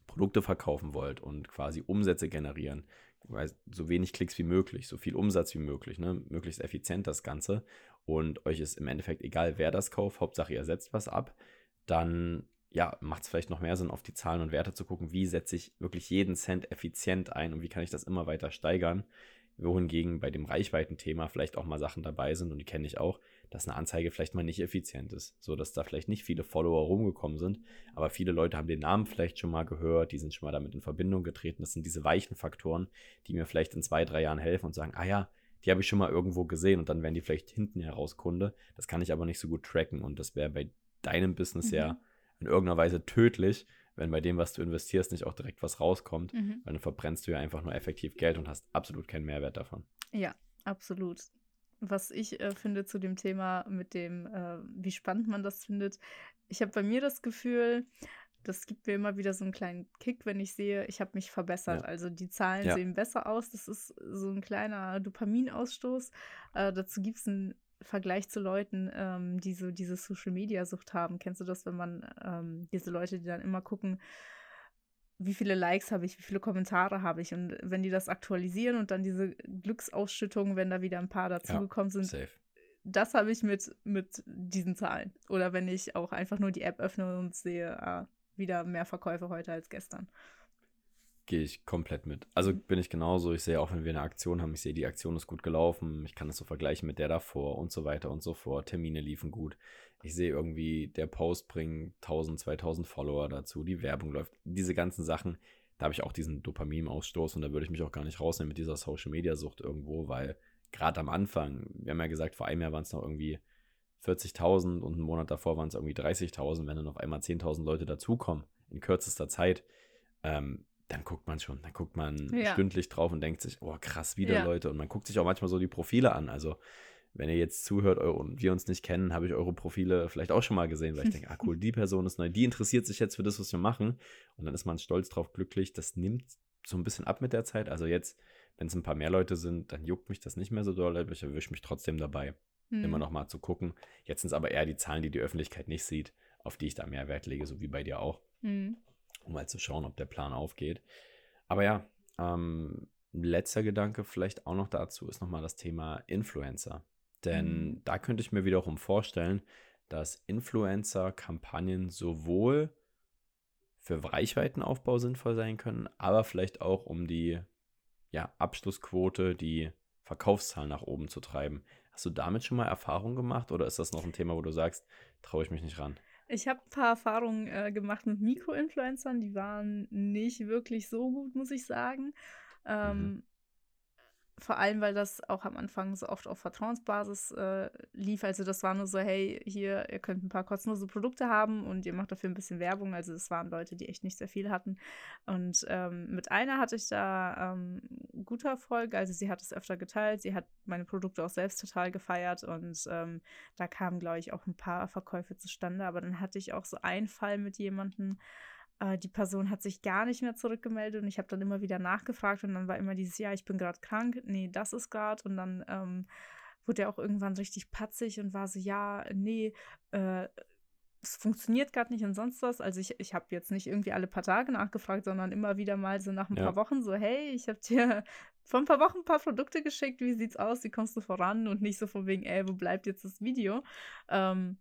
Produkte verkaufen wollt und quasi Umsätze generieren, so wenig Klicks wie möglich, so viel Umsatz wie möglich, ne? möglichst effizient das Ganze und euch ist im Endeffekt egal, wer das kauft, Hauptsache ihr setzt was ab, dann ja, macht es vielleicht noch mehr Sinn, auf die Zahlen und Werte zu gucken, wie setze ich wirklich jeden Cent effizient ein und wie kann ich das immer weiter steigern. Wohingegen bei dem Reichweitenthema vielleicht auch mal Sachen dabei sind, und die kenne ich auch, dass eine Anzeige vielleicht mal nicht effizient ist, so dass da vielleicht nicht viele Follower rumgekommen sind, aber viele Leute haben den Namen vielleicht schon mal gehört, die sind schon mal damit in Verbindung getreten. Das sind diese weichen Faktoren, die mir vielleicht in zwei, drei Jahren helfen und sagen, ah ja, die habe ich schon mal irgendwo gesehen und dann werden die vielleicht hinten heraus Kunde. Das kann ich aber nicht so gut tracken und das wäre bei deinem Business mhm. ja in irgendeiner Weise tödlich, wenn bei dem, was du investierst, nicht auch direkt was rauskommt, mhm. weil dann verbrennst du ja einfach nur effektiv Geld und hast absolut keinen Mehrwert davon. Ja, absolut. Was ich äh, finde zu dem Thema mit dem, äh, wie spannend man das findet, ich habe bei mir das Gefühl, das gibt mir immer wieder so einen kleinen Kick, wenn ich sehe, ich habe mich verbessert. Ja. Also die Zahlen ja. sehen besser aus. Das ist so ein kleiner Dopaminausstoß. Äh, dazu gibt es ein Vergleich zu Leuten, ähm, die so diese Social-Media-Sucht haben. Kennst du das, wenn man ähm, diese Leute, die dann immer gucken, wie viele Likes habe ich, wie viele Kommentare habe ich und wenn die das aktualisieren und dann diese Glücksausschüttungen, wenn da wieder ein paar dazugekommen ja, sind, safe. das habe ich mit, mit diesen Zahlen. Oder wenn ich auch einfach nur die App öffne und sehe, ah, wieder mehr Verkäufe heute als gestern. Gehe ich komplett mit. Also mhm. bin ich genauso. Ich sehe auch, wenn wir eine Aktion haben, ich sehe, die Aktion ist gut gelaufen. Ich kann das so vergleichen mit der davor und so weiter und so fort. Termine liefen gut. Ich sehe irgendwie, der Post bringt 1000, 2000 Follower dazu. Die Werbung läuft. Diese ganzen Sachen, da habe ich auch diesen Dopaminausstoß und da würde ich mich auch gar nicht rausnehmen mit dieser Social Media Sucht irgendwo, weil gerade am Anfang, wir haben ja gesagt, vor einem Jahr waren es noch irgendwie 40.000 und einen Monat davor waren es irgendwie 30.000. Wenn dann auf einmal 10.000 Leute dazukommen in kürzester Zeit, ähm, dann guckt man schon, dann guckt man ja. stündlich drauf und denkt sich, oh krass, wieder ja. Leute. Und man guckt sich auch manchmal so die Profile an. Also, wenn ihr jetzt zuhört und wir uns nicht kennen, habe ich eure Profile vielleicht auch schon mal gesehen, weil ich denke, ah cool, die Person ist neu, die interessiert sich jetzt für das, was wir machen. Und dann ist man stolz drauf, glücklich. Das nimmt so ein bisschen ab mit der Zeit. Also jetzt, wenn es ein paar mehr Leute sind, dann juckt mich das nicht mehr so doll, aber ich erwische mich trotzdem dabei. mhm. immer noch mal zu gucken. Jetzt sind es aber eher die Zahlen, die die Öffentlichkeit nicht sieht, auf die ich da mehr Wert lege, so wie bei dir auch, mhm. Um mal zu schauen, ob der Plan aufgeht. Aber ja, ähm, letzter Gedanke vielleicht auch noch dazu ist nochmal das Thema Influencer. Denn mhm. da könnte ich mir wiederum vorstellen, dass Influencer-Kampagnen sowohl für Reichweitenaufbau sinnvoll sein können, aber vielleicht auch um die ja, Abschlussquote, die Verkaufszahlen nach oben zu treiben. Hast du damit schon mal Erfahrung gemacht oder ist das noch ein Thema, wo du sagst, traue ich mich nicht ran? Ich habe ein paar Erfahrungen äh, gemacht mit Mikroinfluencern, die waren nicht wirklich so gut, muss ich sagen. Ähm, mhm vor allem, weil das auch am Anfang so oft auf Vertrauensbasis äh, lief. Also das war nur so, hey, hier, ihr könnt ein paar kostenlose Produkte haben und ihr macht dafür ein bisschen Werbung. Also es waren Leute, die echt nicht sehr viel hatten. Und ähm, mit einer hatte ich da ähm, guter Erfolg. Also sie hat es öfter geteilt. Sie hat meine Produkte auch selbst total gefeiert. Und ähm, da kamen, glaube ich, auch ein paar Verkäufe zustande. Aber dann hatte ich auch so einen Fall mit jemandem, äh, die Person hat sich gar nicht mehr zurückgemeldet und ich habe dann immer wieder nachgefragt und dann war immer dieses, ja, ich bin gerade krank, nee, das ist gerade und dann ähm, wurde er auch irgendwann richtig patzig und war so, ja, nee, äh, es funktioniert gerade nicht und sonst was. Also ich, ich habe jetzt nicht irgendwie alle paar Tage nachgefragt, sondern immer wieder mal so nach ein ja. paar Wochen so, hey, ich habe dir vor ein paar Wochen ein paar Produkte geschickt, wie sieht's aus, wie kommst du voran und nicht so von wegen, ey, wo bleibt jetzt das Video? Ähm,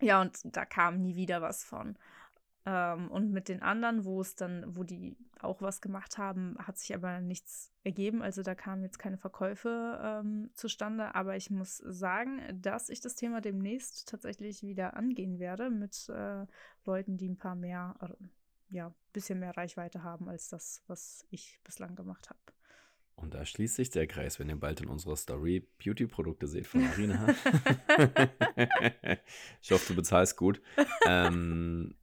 ja, und da kam nie wieder was von. Ähm, und mit den anderen, wo es dann, wo die auch was gemacht haben, hat sich aber nichts ergeben. Also da kamen jetzt keine Verkäufe ähm, zustande. Aber ich muss sagen, dass ich das Thema demnächst tatsächlich wieder angehen werde mit äh, Leuten, die ein paar mehr, äh, ja, bisschen mehr Reichweite haben als das, was ich bislang gemacht habe. Und da schließt sich der Kreis, wenn ihr bald in unserer Story Beauty-Produkte seht von Marina. ich hoffe, du bezahlst gut. Ähm,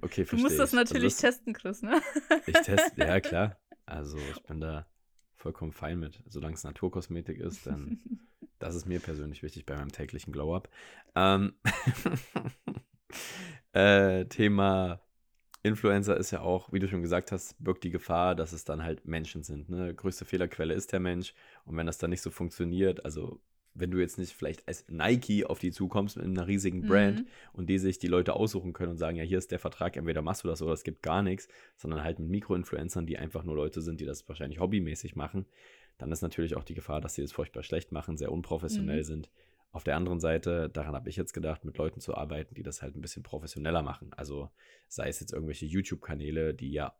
okay, verstehe. Du musst das ich. Natürlich also das, testen, Chris, ne? ich teste, ja klar. Also ich bin da vollkommen fein mit. Solange es Naturkosmetik ist, dann das ist mir persönlich wichtig bei meinem täglichen Glow-Up. Ähm, äh, Thema Influencer ist ja auch, wie du schon gesagt hast, birgt die Gefahr, dass es dann halt Menschen sind. Ne? Größte Fehlerquelle ist der Mensch. Und wenn das dann nicht so funktioniert, also wenn du jetzt nicht vielleicht als Nike auf die zukommst mit einer riesigen Brand mhm. und die sich die Leute aussuchen können und sagen, ja, hier ist der Vertrag, entweder machst du das oder es gibt gar nichts, sondern halt mit Mikroinfluencern, die einfach nur Leute sind, die das wahrscheinlich hobbymäßig machen, dann ist natürlich auch die Gefahr, dass sie das furchtbar schlecht machen, sehr unprofessionell mhm. sind auf der anderen Seite, daran habe ich jetzt gedacht, mit Leuten zu arbeiten, die das halt ein bisschen professioneller machen. Also sei es jetzt irgendwelche YouTube-Kanäle, die ja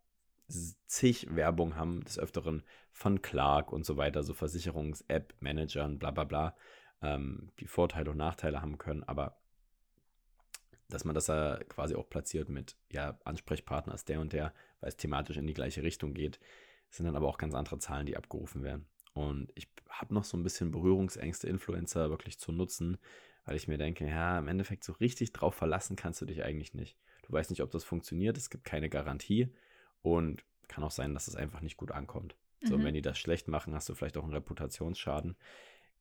zig Werbung haben, des Öfteren von Clark und so weiter, so Versicherungs-App-Managern, bla bla bla, ähm, die Vorteile und Nachteile haben können, aber dass man das ja quasi auch platziert mit, ja, Ansprechpartner ist der und der, weil es thematisch in die gleiche Richtung geht, sind dann aber auch ganz andere Zahlen, die abgerufen werden. Und ich habe noch so ein bisschen Berührungsängste, Influencer wirklich zu nutzen, weil ich mir denke, ja, im Endeffekt so richtig drauf verlassen kannst du dich eigentlich nicht. Du weißt nicht, ob das funktioniert, es gibt keine Garantie und kann auch sein, dass es einfach nicht gut ankommt. Mhm. So, wenn die das schlecht machen, hast du vielleicht auch einen Reputationsschaden.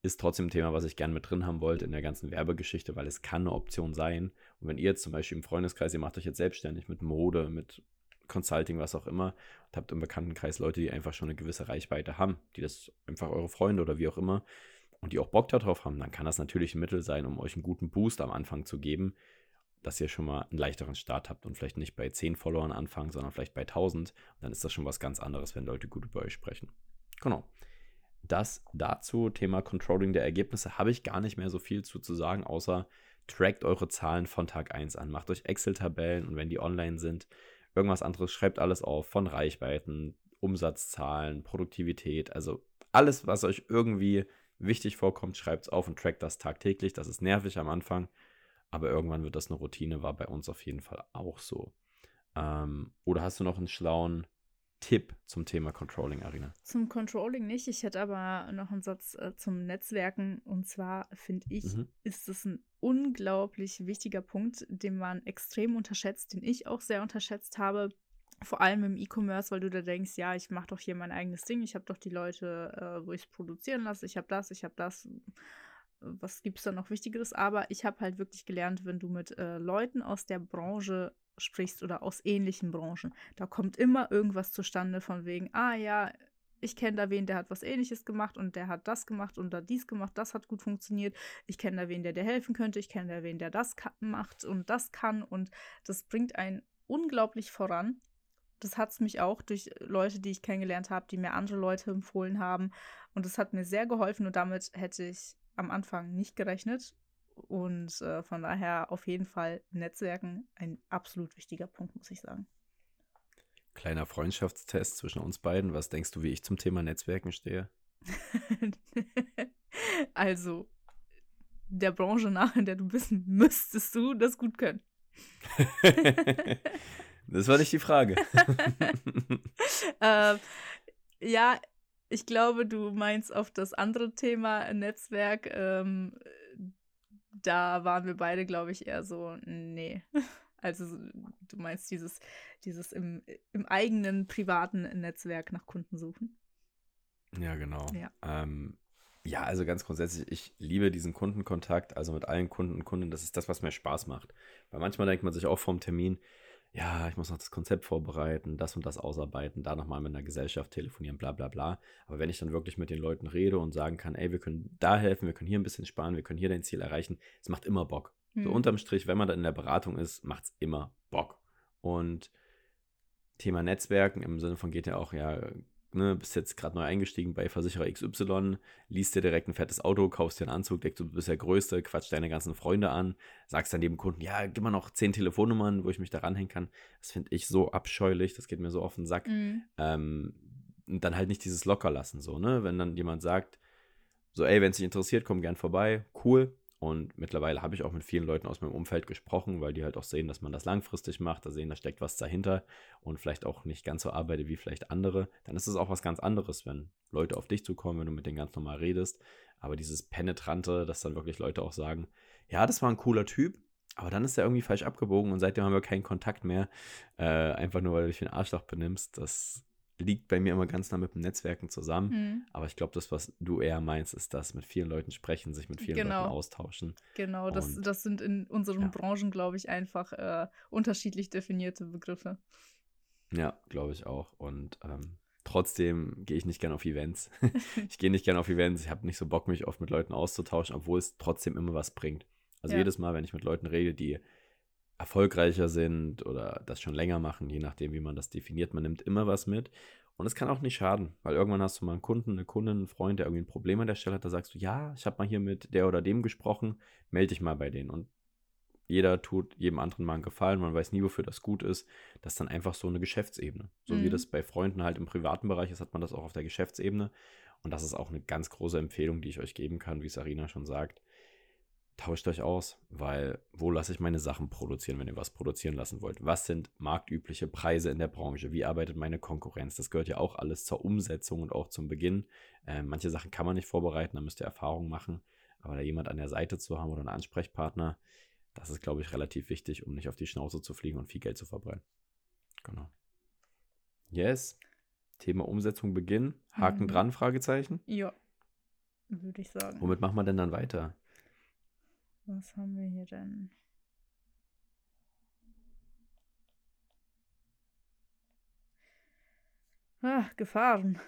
Ist trotzdem ein Thema, was ich gerne mit drin haben wollte in der ganzen Werbegeschichte, weil es kann eine Option sein. Und wenn ihr jetzt zum Beispiel im Freundeskreis, ihr macht euch jetzt selbstständig mit Mode, mit Consulting, was auch immer, und habt im Bekanntenkreis Leute, die einfach schon eine gewisse Reichweite haben, die das einfach eure Freunde oder wie auch immer und die auch Bock darauf haben, dann kann das natürlich ein Mittel sein, um euch einen guten Boost am Anfang zu geben, dass ihr schon mal einen leichteren Start habt und vielleicht nicht bei 10 Followern anfangen, sondern vielleicht bei 1000. Und dann ist das schon was ganz anderes, wenn Leute gut über euch sprechen. Genau. Das dazu, Thema Controlling der Ergebnisse, habe ich gar nicht mehr so viel zu, zu sagen, außer trackt eure Zahlen von Tag 1 an. Macht euch Excel-Tabellen und wenn die online sind, irgendwas anderes, schreibt alles auf, von Reichweiten, Umsatzzahlen, Produktivität, also alles, was euch irgendwie wichtig vorkommt, schreibt es auf und trackt das tagtäglich. Das ist nervig am Anfang, aber irgendwann wird das eine Routine, war bei uns auf jeden Fall auch so. Ähm, oder hast du noch einen schlauen Tipp zum Thema Controlling, Arena? Zum Controlling nicht. Ich hätte aber noch einen Satz äh, zum Netzwerken. Und zwar finde ich, mhm. ist es ein unglaublich wichtiger Punkt, den man extrem unterschätzt, den ich auch sehr unterschätzt habe. Vor allem im E-Commerce, weil du da denkst, ja, ich mache doch hier mein eigenes Ding, ich habe doch die Leute, äh, wo ich es produzieren lasse, ich habe das, ich habe das was gibt es da noch Wichtigeres? Aber ich habe halt wirklich gelernt, wenn du mit äh, Leuten aus der Branche sprichst oder aus ähnlichen Branchen, da kommt immer irgendwas zustande von wegen, ah ja, ich kenne da wen, der hat was ähnliches gemacht und der hat das gemacht und da dies gemacht, das hat gut funktioniert. Ich kenne da wen, der dir helfen könnte. Ich kenne da wen, der das macht und das kann. Und das bringt einen unglaublich voran. Das hat es mich auch durch Leute, die ich kennengelernt habe, die mir andere Leute empfohlen haben. Und das hat mir sehr geholfen und damit hätte ich am Anfang nicht gerechnet. Und äh, von daher auf jeden Fall Netzwerken ein absolut wichtiger Punkt, muss ich sagen. Kleiner Freundschaftstest zwischen uns beiden. Was denkst du, wie ich zum Thema Netzwerken stehe? also, der Branche nach, in der du bist, müsstest du das gut können. das war nicht die Frage. äh, ja, ich glaube, du meinst auf das andere Thema Netzwerk. Ähm, da waren wir beide, glaube ich, eher so, nee. Also du meinst dieses, dieses im, im eigenen privaten Netzwerk nach Kunden suchen. Ja, genau. Ja. Ähm, ja, also ganz grundsätzlich, ich liebe diesen Kundenkontakt, also mit allen Kunden und Kunden, das ist das, was mir Spaß macht. Weil manchmal denkt man sich auch vorm Termin, ja, ich muss noch das Konzept vorbereiten, das und das ausarbeiten, da nochmal mit einer Gesellschaft telefonieren, bla bla bla. Aber wenn ich dann wirklich mit den Leuten rede und sagen kann, ey, wir können da helfen, wir können hier ein bisschen sparen, wir können hier dein Ziel erreichen, es macht immer Bock. Mhm. So unterm Strich, wenn man dann in der Beratung ist, macht es immer Bock. Und Thema Netzwerken im Sinne von geht ja auch, ja, ne, bist jetzt gerade neu eingestiegen bei Versicherer XY, liest dir direkt ein fettes Auto, kaufst dir einen Anzug, denkst du bist der Größte, quatscht deine ganzen Freunde an, sagst dann dem Kunden, ja, gib mal noch zehn Telefonnummern, wo ich mich da ranhängen kann. Das finde ich so abscheulich, das geht mir so auf den Sack. Mhm. Ähm, und dann halt nicht dieses Lockerlassen, so, ne? Wenn dann jemand sagt, so, ey, wenn es dich interessiert, komm gern vorbei, cool, und mittlerweile habe ich auch mit vielen Leuten aus meinem Umfeld gesprochen, weil die halt auch sehen, dass man das langfristig macht, da sehen, da steckt was dahinter und vielleicht auch nicht ganz so arbeitet wie vielleicht andere. Dann ist es auch was ganz anderes, wenn Leute auf dich zukommen, wenn du mit denen ganz normal redest. Aber dieses Penetrante, dass dann wirklich Leute auch sagen, ja, das war ein cooler Typ, aber dann ist er irgendwie falsch abgebogen und seitdem haben wir keinen Kontakt mehr. Äh, einfach nur, weil du dich wie ein Arschloch benimmst. Das liegt bei mir immer ganz nah mit dem Netzwerken zusammen. Mhm. Aber ich glaube, das, was du eher meinst, ist das mit vielen Leuten sprechen, sich mit vielen genau. Leuten austauschen. Genau, das, das sind in unseren ja. Branchen, glaube ich, einfach äh, unterschiedlich definierte Begriffe. Ja, glaube ich auch. Und ähm, trotzdem gehe ich nicht gerne auf Events. ich gehe nicht gerne auf Events. Ich habe nicht so Bock, mich oft mit Leuten auszutauschen, obwohl es trotzdem immer was bringt. Also ja. jedes Mal, wenn ich mit Leuten rede, die erfolgreicher sind oder das schon länger machen, je nachdem, wie man das definiert. Man nimmt immer was mit. Und es kann auch nicht schaden, weil irgendwann hast du mal einen Kunden, eine Kundin, einen Freund, der irgendwie ein Problem an der Stelle hat. Da sagst du, ja, ich habe mal hier mit der oder dem gesprochen, melde dich mal bei denen. Und jeder tut jedem anderen mal einen Gefallen, man weiß nie, wofür das gut ist. Das ist dann einfach so eine Geschäftsebene. So mhm. wie das bei Freunden halt im privaten Bereich ist, hat man das auch auf der Geschäftsebene. Und das ist auch eine ganz große Empfehlung, die ich euch geben kann, wie Sarina schon sagt tauscht euch aus, weil wo lasse ich meine Sachen produzieren, wenn ihr was produzieren lassen wollt? Was sind marktübliche Preise in der Branche? Wie arbeitet meine Konkurrenz? Das gehört ja auch alles zur Umsetzung und auch zum Beginn. Äh, manche Sachen kann man nicht vorbereiten, da müsst ihr Erfahrung machen. Aber da jemand an der Seite zu haben oder einen Ansprechpartner, das ist, glaube ich, relativ wichtig, um nicht auf die Schnauze zu fliegen und viel Geld zu verbrennen. Genau. Yes. Thema Umsetzung beginnen. Haken mhm. dran, Fragezeichen? Ja, würde ich sagen. Womit machen wir denn dann weiter? Was haben wir hier denn? Ah, Gefahren.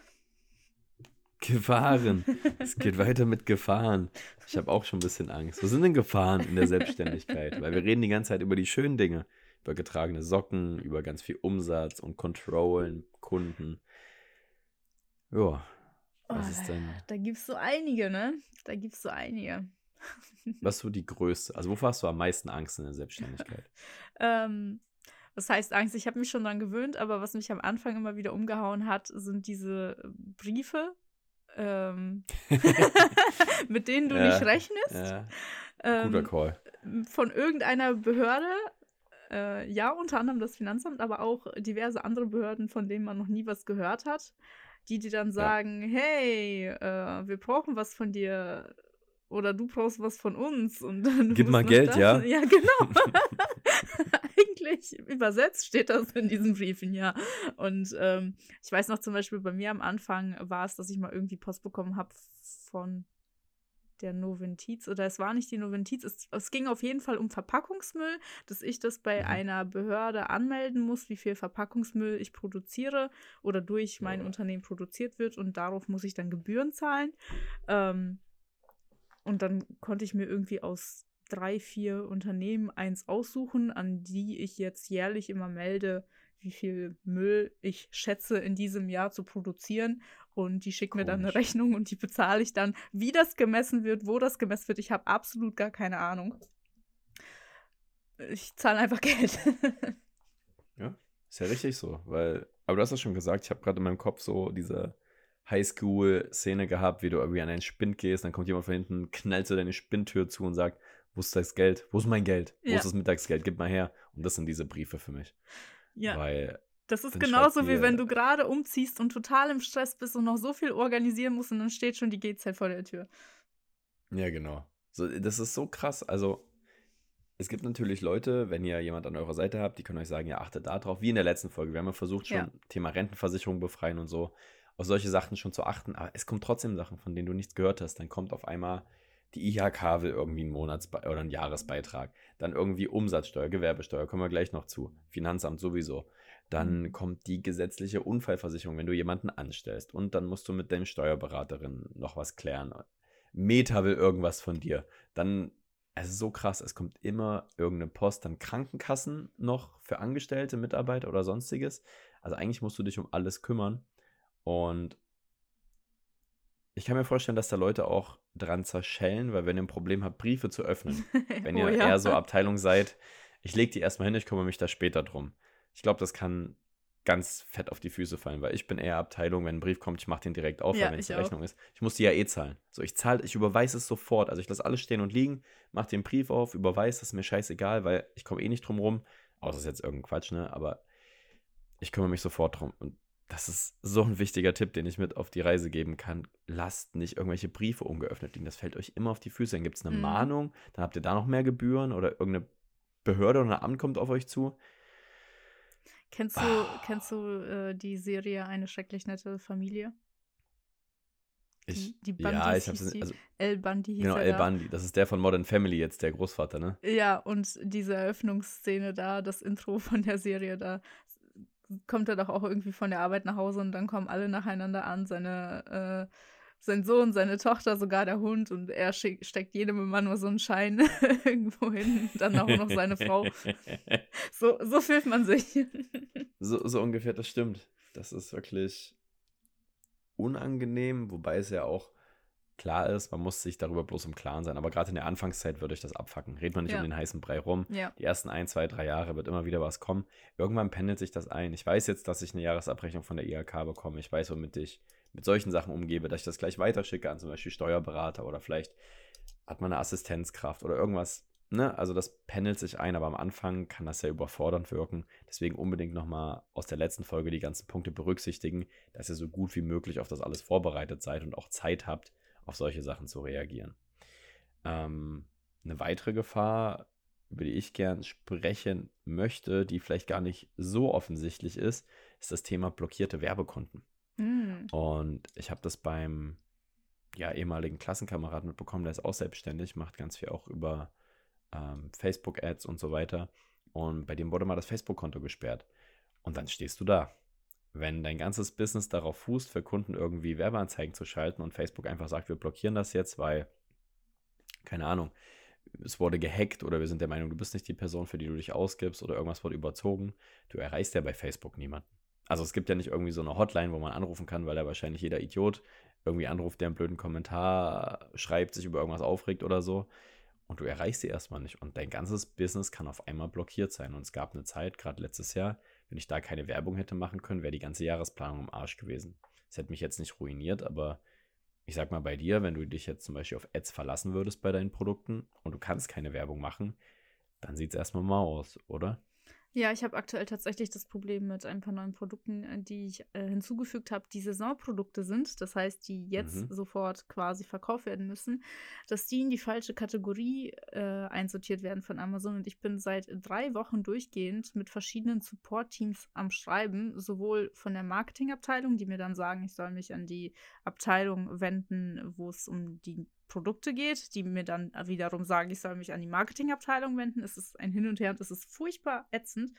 Gefahren. es geht weiter mit Gefahren. Ich habe auch schon ein bisschen Angst. Wo sind denn Gefahren in der Selbstständigkeit? Weil wir reden die ganze Zeit über die schönen Dinge. Über getragene Socken, über ganz viel Umsatz und Controllen, Kunden. Ja, was oh, ist denn? Da, da gibt es so einige, ne? Da gibt es so einige. Was ist so die größte? Also wovor hast du am meisten Angst in der Selbstständigkeit? ähm, was heißt Angst? Ich habe mich schon daran gewöhnt, aber was mich am Anfang immer wieder umgehauen hat, sind diese Briefe, ähm, mit denen du ja, nicht rechnest. Ja. Guter ähm, Call. Von irgendeiner Behörde. Äh, ja, unter anderem das Finanzamt, aber auch diverse andere Behörden, von denen man noch nie was gehört hat, die dir dann sagen, ja. hey, äh, wir brauchen was von dir oder du brauchst was von uns und dann gib mal Geld, das. ja. Ja, genau. Eigentlich übersetzt steht das in diesen Briefen, ja. Und ähm, ich weiß noch zum Beispiel bei mir am Anfang war es, dass ich mal irgendwie Post bekommen habe von der Noventiz oder es war nicht die Noventiz, es, es ging auf jeden Fall um Verpackungsmüll, dass ich das bei mhm. einer Behörde anmelden muss, wie viel Verpackungsmüll ich produziere oder durch mein ja. Unternehmen produziert wird und darauf muss ich dann Gebühren zahlen. Ähm, und dann konnte ich mir irgendwie aus drei, vier Unternehmen eins aussuchen, an die ich jetzt jährlich immer melde, wie viel Müll ich schätze in diesem Jahr zu produzieren. Und die schicken mir dann eine Rechnung und die bezahle ich dann. Wie das gemessen wird, wo das gemessen wird, ich habe absolut gar keine Ahnung. Ich zahle einfach Geld. ja, ist ja richtig so, weil, aber du hast es schon gesagt, ich habe gerade in meinem Kopf so diese Highschool-Szene gehabt, wie du irgendwie an einen Spind gehst, dann kommt jemand von hinten, knallt so deine Spindtür zu und sagt, wo ist das Geld? Wo ist mein Geld? Wo ja. ist das Mittagsgeld? Gib mal her. Und das sind diese Briefe für mich. Ja. Weil das ist genauso wie wenn du gerade umziehst und total im Stress bist und noch so viel organisieren musst und dann steht schon die GZ vor der Tür. Ja, genau. So, das ist so krass. Also, es gibt natürlich Leute, wenn ihr jemand an eurer Seite habt, die können euch sagen, ja, achtet da drauf, wie in der letzten Folge. Wir haben ja versucht, schon ja. Thema Rentenversicherung befreien und so, auf solche Sachen schon zu achten. Aber es kommen trotzdem Sachen, von denen du nichts gehört hast. Dann kommt auf einmal die IHK will irgendwie einen Monats- oder einen Jahresbeitrag. Dann irgendwie Umsatzsteuer, Gewerbesteuer, kommen wir gleich noch zu. Finanzamt sowieso. Dann mhm. kommt die gesetzliche Unfallversicherung, wenn du jemanden anstellst. Und dann musst du mit deinem Steuerberaterin noch was klären. Meta will irgendwas von dir. Dann, es ist so krass, es kommt immer irgendeine Post, dann Krankenkassen noch für Angestellte, Mitarbeiter oder sonstiges. Also eigentlich musst du dich um alles kümmern. Und ich kann mir vorstellen, dass da Leute auch dran zerschellen, weil wenn ihr ein Problem habt, Briefe zu öffnen, wenn ihr oh, ja. eher so Abteilung seid, ich lege die erstmal hin, ich kümmere mich da später drum. Ich glaube, das kann ganz fett auf die Füße fallen, weil ich bin eher Abteilung, wenn ein Brief kommt, ich mache den direkt auf, ja, wenn es eine Rechnung ist. Ich muss die ja eh zahlen. So, ich zahle, ich überweise es sofort. Also ich lasse alles stehen und liegen, mache den Brief auf, überweise, das ist mir scheißegal, weil ich komme eh nicht drum rum. Außer es ist jetzt irgendein Quatsch, ne? Aber ich kümmere mich sofort drum. Und das ist so ein wichtiger Tipp, den ich mit auf die Reise geben kann. Lasst nicht irgendwelche Briefe ungeöffnet liegen. Das fällt euch immer auf die Füße. Dann gibt es eine mhm. Mahnung, dann habt ihr da noch mehr Gebühren oder irgendeine Behörde oder ein Amt kommt auf euch zu. Kennst du, ah. kennst du äh, die Serie Eine schrecklich nette Familie? Ich, die, die Bandys ja, ich hab's, also, El Bundy hieß Genau, El da. Das ist der von Modern Family jetzt, der Großvater, ne? Ja, und diese Eröffnungsszene da, das Intro von der Serie da, kommt er doch auch irgendwie von der Arbeit nach Hause und dann kommen alle nacheinander an, seine, äh, sein Sohn, seine Tochter, sogar der Hund und er steckt jedem immer nur so einen Schein irgendwo hin, dann auch noch seine Frau. So, so fühlt man sich. so, so ungefähr, das stimmt. Das ist wirklich unangenehm, wobei es ja auch klar ist, man muss sich darüber bloß im Klaren sein. Aber gerade in der Anfangszeit würde ich das abfacken. Redet man nicht ja. um den heißen Brei rum. Ja. Die ersten ein, zwei, drei Jahre wird immer wieder was kommen. Irgendwann pendelt sich das ein. Ich weiß jetzt, dass ich eine Jahresabrechnung von der IHK bekomme. Ich weiß, womit ich mit solchen Sachen umgebe, dass ich das gleich weiterschicke an zum Beispiel Steuerberater oder vielleicht hat man eine Assistenzkraft oder irgendwas. Ne? Also das pendelt sich ein, aber am Anfang kann das ja überfordernd wirken. Deswegen unbedingt nochmal aus der letzten Folge die ganzen Punkte berücksichtigen, dass ihr so gut wie möglich auf das alles vorbereitet seid und auch Zeit habt, auf solche Sachen zu reagieren. Ähm, eine weitere Gefahr, über die ich gern sprechen möchte, die vielleicht gar nicht so offensichtlich ist, ist das Thema blockierte Werbekonten. Mm. Und ich habe das beim ja, ehemaligen Klassenkameraden mitbekommen, der ist auch selbstständig, macht ganz viel auch über ähm, Facebook-Ads und so weiter. Und bei dem wurde mal das Facebook-Konto gesperrt. Und dann stehst du da wenn dein ganzes Business darauf fußt, für Kunden irgendwie Werbeanzeigen zu schalten und Facebook einfach sagt, wir blockieren das jetzt, weil, keine Ahnung, es wurde gehackt oder wir sind der Meinung, du bist nicht die Person, für die du dich ausgibst oder irgendwas wurde überzogen, du erreichst ja bei Facebook niemanden. Also es gibt ja nicht irgendwie so eine Hotline, wo man anrufen kann, weil da wahrscheinlich jeder Idiot irgendwie anruft, der einen blöden Kommentar schreibt, sich über irgendwas aufregt oder so. Und du erreichst sie erstmal nicht. Und dein ganzes Business kann auf einmal blockiert sein. Und es gab eine Zeit, gerade letztes Jahr, wenn ich da keine Werbung hätte machen können, wäre die ganze Jahresplanung im Arsch gewesen. Das hätte mich jetzt nicht ruiniert, aber ich sag mal bei dir, wenn du dich jetzt zum Beispiel auf Ads verlassen würdest bei deinen Produkten und du kannst keine Werbung machen, dann sieht es erstmal mal aus, oder? Ja, ich habe aktuell tatsächlich das Problem mit ein paar neuen Produkten, äh, die ich äh, hinzugefügt habe, die Saisonprodukte sind. Das heißt, die jetzt mhm. sofort quasi verkauft werden müssen, dass die in die falsche Kategorie äh, einsortiert werden von Amazon. Und ich bin seit drei Wochen durchgehend mit verschiedenen Support-Teams am Schreiben, sowohl von der Marketingabteilung, die mir dann sagen, ich soll mich an die Abteilung wenden, wo es um die Produkte geht, die mir dann wiederum sagen, ich soll mich an die Marketingabteilung wenden. Es ist ein Hin und Her und es ist furchtbar ätzend.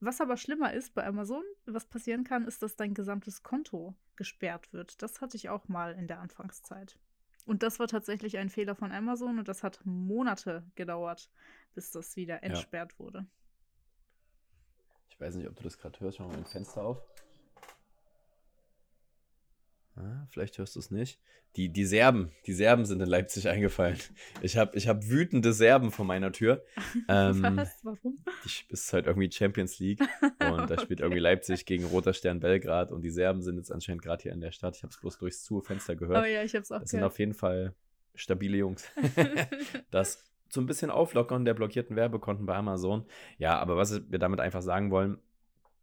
Was aber schlimmer ist bei Amazon, was passieren kann, ist, dass dein gesamtes Konto gesperrt wird. Das hatte ich auch mal in der Anfangszeit. Und das war tatsächlich ein Fehler von Amazon und das hat Monate gedauert, bis das wieder entsperrt ja. wurde. Ich weiß nicht, ob du das gerade hörst. Ich mache mal ein Fenster auf. Ah, vielleicht hörst du es nicht. Die, die Serben, die Serben sind in Leipzig eingefallen. Ich habe ich hab wütende Serben vor meiner Tür. Ähm, Was? Warum? Die ist halt irgendwie Champions League und da spielt irgendwie Leipzig gegen Roter Stern Belgrad und die Serben sind jetzt anscheinend gerade hier in der Stadt. Ich habe es bloß durchs Zufenster gehört. Oh ja, ich habe es auch Das gehört. sind auf jeden Fall stabile Jungs. das so ein bisschen auflockern der blockierten Werbekonten bei Amazon. Ja, aber was wir damit einfach sagen wollen,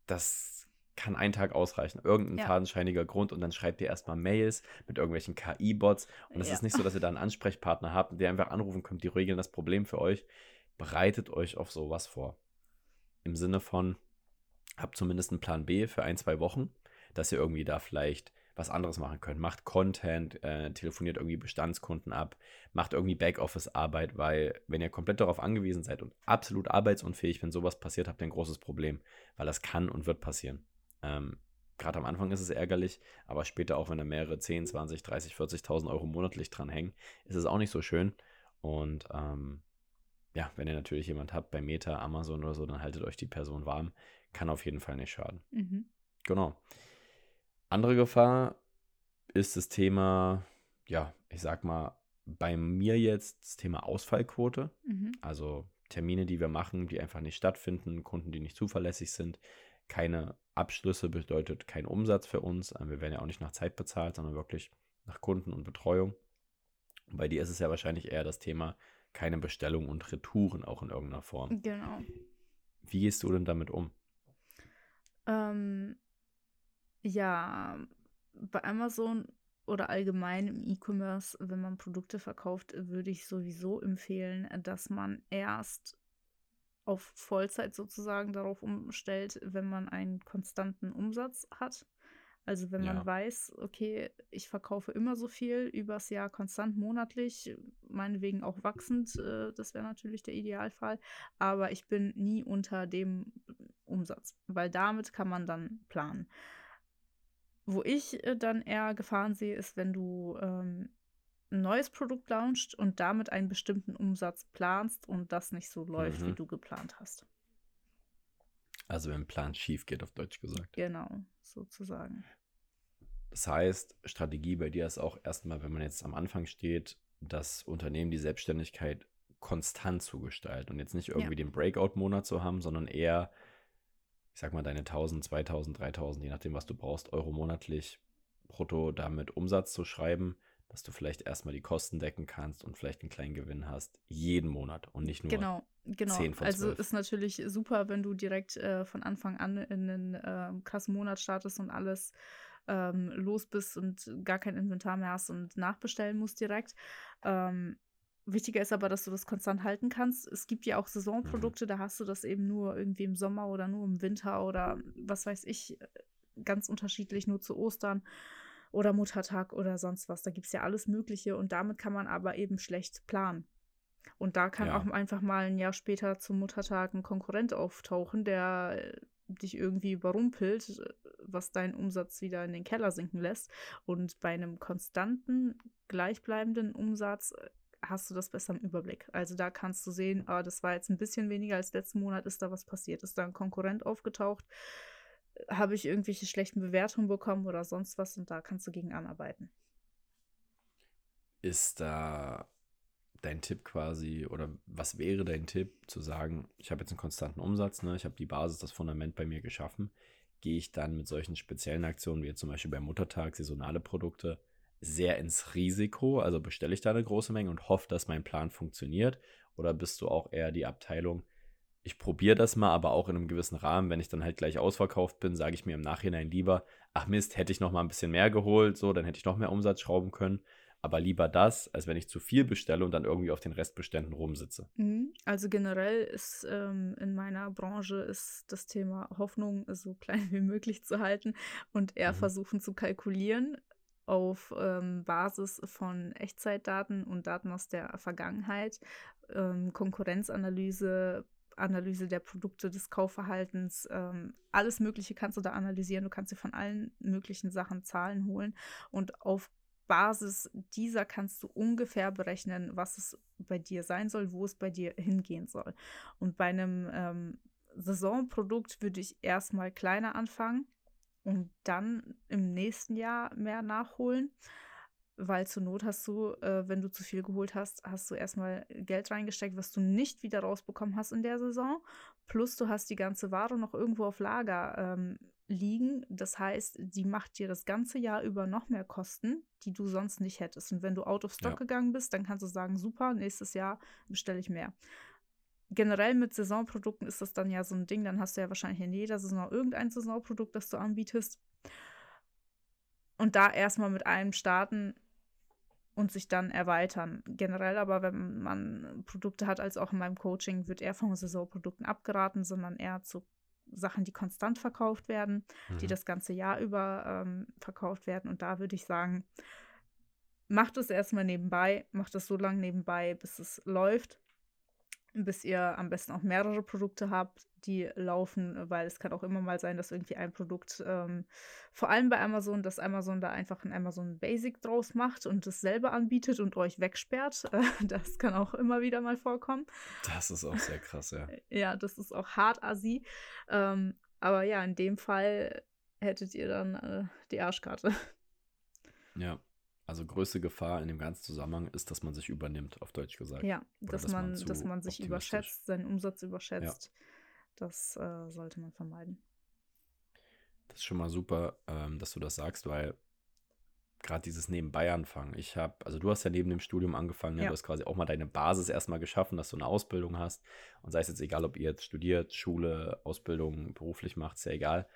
das kann ein Tag ausreichen. Irgendein ja. fadenscheiniger Grund und dann schreibt ihr erstmal Mails mit irgendwelchen KI-Bots. Und es ja. ist nicht so, dass ihr da einen Ansprechpartner habt, der einfach anrufen könnt, die regeln das Problem für euch. Bereitet euch auf sowas vor. Im Sinne von, habt zumindest einen Plan B für ein, zwei Wochen, dass ihr irgendwie da vielleicht was anderes machen könnt. Macht Content, äh, telefoniert irgendwie Bestandskunden ab, macht irgendwie Backoffice-Arbeit, weil wenn ihr komplett darauf angewiesen seid und absolut arbeitsunfähig, wenn sowas passiert, habt ihr ein großes Problem, weil das kann und wird passieren. Ähm, Gerade am Anfang ist es ärgerlich, aber später auch, wenn da mehrere 10, 20, 30, 40.000 Euro monatlich dran hängen, ist es auch nicht so schön. Und ähm, ja, wenn ihr natürlich jemand habt bei Meta, Amazon oder so, dann haltet euch die Person warm. Kann auf jeden Fall nicht schaden. Mhm. Genau. Andere Gefahr ist das Thema, ja, ich sag mal, bei mir jetzt das Thema Ausfallquote. Mhm. Also Termine, die wir machen, die einfach nicht stattfinden, Kunden, die nicht zuverlässig sind, keine Abschlüsse bedeutet kein Umsatz für uns. Ähm, wir werden ja auch nicht nach Zeit bezahlt, sondern wirklich nach Kunden und Betreuung. Bei dir ist es ja wahrscheinlich eher das Thema keine Bestellung und Retouren auch in irgendeiner Form. Genau. Wie gehst du denn damit um? Ähm, ja, bei Amazon oder allgemein im E-Commerce, wenn man Produkte verkauft, würde ich sowieso empfehlen, dass man erst auf Vollzeit sozusagen darauf umstellt, wenn man einen konstanten Umsatz hat. Also wenn man ja. weiß, okay, ich verkaufe immer so viel übers Jahr konstant monatlich, meinetwegen auch wachsend, äh, das wäre natürlich der Idealfall, aber ich bin nie unter dem Umsatz, weil damit kann man dann planen. Wo ich äh, dann eher Gefahren sehe, ist, wenn du ähm, ein neues Produkt launcht und damit einen bestimmten Umsatz planst und das nicht so läuft, mhm. wie du geplant hast. Also wenn ein Plan schief geht, auf Deutsch gesagt. Genau, sozusagen. Das heißt, Strategie bei dir ist auch erstmal, wenn man jetzt am Anfang steht, das Unternehmen die Selbstständigkeit konstant zu gestalten und jetzt nicht irgendwie ja. den Breakout-Monat zu haben, sondern eher, ich sag mal, deine 1000, 2000, 3000, je nachdem, was du brauchst, Euro monatlich brutto damit Umsatz zu schreiben dass du vielleicht erstmal die Kosten decken kannst und vielleicht einen kleinen Gewinn hast, jeden Monat und nicht nur genau, genau. 10 von 12. Also ist natürlich super, wenn du direkt äh, von Anfang an in einen äh, krassen Monat startest und alles ähm, los bist und gar kein Inventar mehr hast und nachbestellen musst direkt. Ähm, Wichtiger ist aber, dass du das konstant halten kannst. Es gibt ja auch Saisonprodukte, mhm. da hast du das eben nur irgendwie im Sommer oder nur im Winter oder was weiß ich, ganz unterschiedlich, nur zu Ostern oder Muttertag oder sonst was. Da gibt es ja alles Mögliche und damit kann man aber eben schlecht planen. Und da kann ja. auch einfach mal ein Jahr später zum Muttertag ein Konkurrent auftauchen, der äh, dich irgendwie überrumpelt, was deinen Umsatz wieder in den Keller sinken lässt. Und bei einem konstanten, gleichbleibenden Umsatz äh, hast du das besser im Überblick. Also da kannst du sehen, ah, das war jetzt ein bisschen weniger als letzten Monat, ist da was passiert, ist da ein Konkurrent aufgetaucht habe ich irgendwelche schlechten Bewertungen bekommen oder sonst was und da kannst du gegen anarbeiten. Ist da dein Tipp quasi oder was wäre dein Tipp zu sagen, ich habe jetzt einen konstanten Umsatz, ne, ich habe die Basis, das Fundament bei mir geschaffen, gehe ich dann mit solchen speziellen Aktionen wie zum Beispiel beim Muttertag, saisonale Produkte, sehr ins Risiko, also bestelle ich da eine große Menge und hoffe, dass mein Plan funktioniert? Oder bist du auch eher die Abteilung, ich probiere das mal, aber auch in einem gewissen Rahmen. Wenn ich dann halt gleich ausverkauft bin, sage ich mir im Nachhinein lieber, ach Mist, hätte ich noch mal ein bisschen mehr geholt, so, dann hätte ich noch mehr Umsatz schrauben können. Aber lieber das, als wenn ich zu viel bestelle und dann irgendwie auf den Restbeständen rumsitze. Mhm. Also generell ist ähm, in meiner Branche ist das Thema Hoffnung so klein wie möglich zu halten und eher mhm. versuchen zu kalkulieren auf ähm, Basis von Echtzeitdaten und Daten aus der Vergangenheit, ähm, Konkurrenzanalyse, Analyse der Produkte, des Kaufverhaltens, ähm, alles Mögliche kannst du da analysieren. Du kannst dir von allen möglichen Sachen Zahlen holen und auf Basis dieser kannst du ungefähr berechnen, was es bei dir sein soll, wo es bei dir hingehen soll. Und bei einem ähm, Saisonprodukt würde ich erstmal kleiner anfangen und dann im nächsten Jahr mehr nachholen. Weil zur Not hast du, äh, wenn du zu viel geholt hast, hast du erstmal Geld reingesteckt, was du nicht wieder rausbekommen hast in der Saison. Plus du hast die ganze Ware noch irgendwo auf Lager ähm, liegen. Das heißt, die macht dir das ganze Jahr über noch mehr Kosten, die du sonst nicht hättest. Und wenn du out of stock ja. gegangen bist, dann kannst du sagen, super, nächstes Jahr bestelle ich mehr. Generell mit Saisonprodukten ist das dann ja so ein Ding, dann hast du ja wahrscheinlich in jeder Saison irgendein Saisonprodukt, das du anbietest. Und da erstmal mit einem starten, und sich dann erweitern. Generell aber, wenn man Produkte hat, als auch in meinem Coaching, wird eher von Saisonprodukten abgeraten, sondern eher zu Sachen, die konstant verkauft werden, mhm. die das ganze Jahr über ähm, verkauft werden. Und da würde ich sagen, macht es erstmal nebenbei, macht es so lange nebenbei, bis es läuft bis ihr am besten auch mehrere Produkte habt, die laufen, weil es kann auch immer mal sein, dass irgendwie ein Produkt, ähm, vor allem bei Amazon, dass Amazon da einfach ein Amazon Basic draus macht und es selber anbietet und euch wegsperrt. das kann auch immer wieder mal vorkommen. Das ist auch sehr krass, ja. Ja, das ist auch hart assi. Ähm, aber ja, in dem Fall hättet ihr dann äh, die Arschkarte. Ja, also größte Gefahr in dem ganzen Zusammenhang ist, dass man sich übernimmt, auf Deutsch gesagt. Ja, dass, dass, man, dass man sich überschätzt, seinen Umsatz überschätzt. Ja. Das äh, sollte man vermeiden. Das ist schon mal super, ähm, dass du das sagst, weil gerade dieses Nebenbei anfangen. Ich habe, also du hast ja neben dem Studium angefangen, ja. du hast quasi auch mal deine Basis erstmal geschaffen, dass du eine Ausbildung hast. Und sei es jetzt egal, ob ihr jetzt studiert, Schule, Ausbildung, beruflich macht, ist ja egal.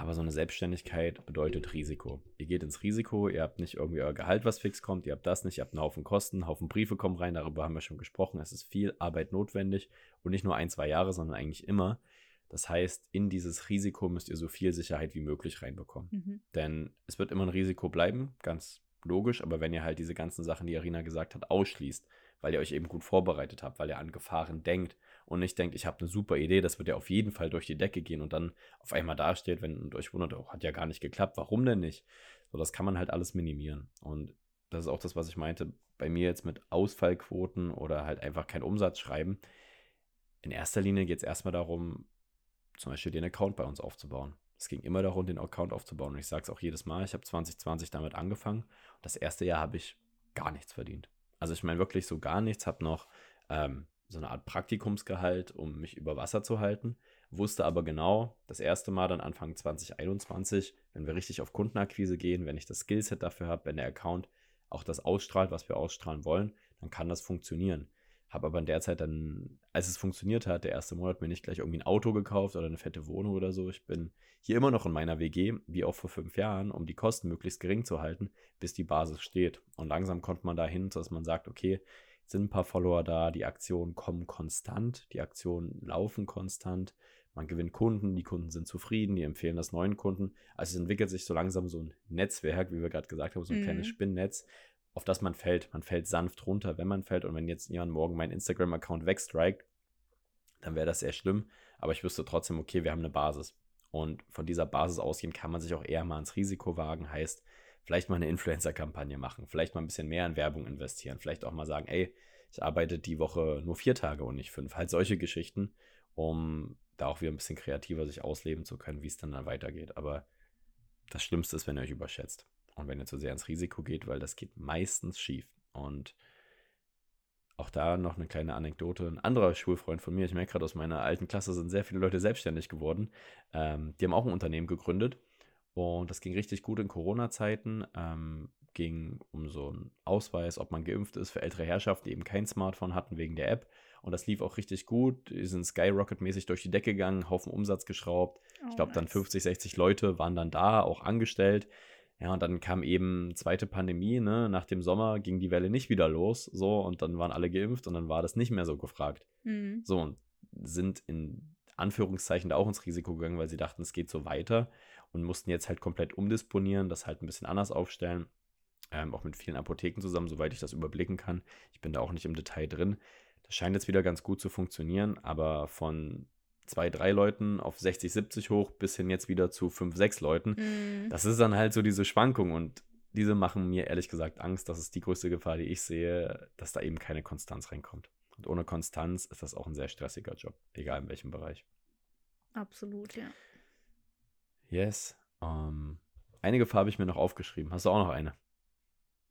Aber so eine Selbstständigkeit bedeutet Risiko. Ihr geht ins Risiko, ihr habt nicht irgendwie euer Gehalt, was fix kommt, ihr habt das nicht, ihr habt einen Haufen Kosten, einen Haufen Briefe kommen rein, darüber haben wir schon gesprochen. Es ist viel Arbeit notwendig und nicht nur ein, zwei Jahre, sondern eigentlich immer. Das heißt, in dieses Risiko müsst ihr so viel Sicherheit wie möglich reinbekommen. Mhm. Denn es wird immer ein Risiko bleiben, ganz logisch, aber wenn ihr halt diese ganzen Sachen, die Arina gesagt hat, ausschließt, weil ihr euch eben gut vorbereitet habt, weil ihr an Gefahren denkt und nicht denkt, ich habe eine super Idee, das wird ja auf jeden Fall durch die Decke gehen und dann auf einmal dasteht, wenn und euch wundert, oh, hat ja gar nicht geklappt, warum denn nicht? So, das kann man halt alles minimieren. Und das ist auch das, was ich meinte, bei mir jetzt mit Ausfallquoten oder halt einfach kein Umsatz schreiben. In erster Linie geht es erstmal darum, zum Beispiel den Account bei uns aufzubauen. Es ging immer darum, den Account aufzubauen. Und ich sage es auch jedes Mal, ich habe 2020 damit angefangen. Das erste Jahr habe ich gar nichts verdient. Also ich meine wirklich so gar nichts, habe noch ähm, so eine Art Praktikumsgehalt, um mich über Wasser zu halten, wusste aber genau, das erste Mal dann Anfang 2021, wenn wir richtig auf Kundenakquise gehen, wenn ich das Skillset dafür habe, wenn der Account auch das ausstrahlt, was wir ausstrahlen wollen, dann kann das funktionieren. Habe aber in der Zeit dann, als es funktioniert hat, der erste Monat mir nicht gleich irgendwie ein Auto gekauft oder eine fette Wohnung oder so. Ich bin hier immer noch in meiner WG, wie auch vor fünf Jahren, um die Kosten möglichst gering zu halten, bis die Basis steht. Und langsam kommt man dahin, dass man sagt, okay, sind ein paar Follower da, die Aktionen kommen konstant, die Aktionen laufen konstant, man gewinnt Kunden, die Kunden sind zufrieden, die empfehlen das neuen Kunden. Also es entwickelt sich so langsam so ein Netzwerk, wie wir gerade gesagt haben, so ein mhm. kleines Spinnennetz, auf das man fällt. Man fällt sanft runter, wenn man fällt. Und wenn jetzt Ian morgen mein Instagram-Account wegstrikt, dann wäre das sehr schlimm. Aber ich wüsste trotzdem, okay, wir haben eine Basis. Und von dieser Basis ausgehend kann man sich auch eher mal ins Risiko wagen. Heißt, vielleicht mal eine Influencer-Kampagne machen, vielleicht mal ein bisschen mehr in Werbung investieren, vielleicht auch mal sagen, ey, ich arbeite die Woche nur vier Tage und nicht fünf. Halt solche Geschichten, um da auch wieder ein bisschen kreativer sich ausleben zu können, wie es dann, dann weitergeht. Aber das Schlimmste ist, wenn ihr euch überschätzt. Und wenn ihr zu sehr ins Risiko geht, weil das geht meistens schief. Und auch da noch eine kleine Anekdote. Ein anderer Schulfreund von mir, ich merke gerade aus meiner alten Klasse, sind sehr viele Leute selbstständig geworden. Ähm, die haben auch ein Unternehmen gegründet. Und das ging richtig gut in Corona-Zeiten. Ähm, ging um so einen Ausweis, ob man geimpft ist für ältere Herrschaften, die eben kein Smartphone hatten wegen der App. Und das lief auch richtig gut. Die sind Skyrocket-mäßig durch die Decke gegangen, Haufen Umsatz geschraubt. Oh, ich glaube, nice. dann 50, 60 Leute waren dann da, auch angestellt. Ja, und dann kam eben zweite Pandemie, ne? Nach dem Sommer ging die Welle nicht wieder los, so, und dann waren alle geimpft und dann war das nicht mehr so gefragt. Mhm. So, und sind in Anführungszeichen da auch ins Risiko gegangen, weil sie dachten, es geht so weiter und mussten jetzt halt komplett umdisponieren, das halt ein bisschen anders aufstellen. ähm, auch mit vielen Apotheken zusammen, soweit ich das überblicken kann. Ich bin da auch nicht im Detail drin. Das scheint jetzt wieder ganz gut zu funktionieren, aber von zwei, drei Leuten auf 60, 70 hoch bis hin jetzt wieder zu fünf, sechs Leuten. Mhm. Das ist dann halt so diese Schwankung und diese machen mir ehrlich gesagt Angst. Das ist die größte Gefahr, die ich sehe, dass da eben keine Konstanz reinkommt. Und ohne Konstanz ist das auch ein sehr stressiger Job, egal in welchem Bereich. Absolut, ja. Yes. Um, ähm, eine Gefahr habe ich mir noch aufgeschrieben. Hast du auch noch eine?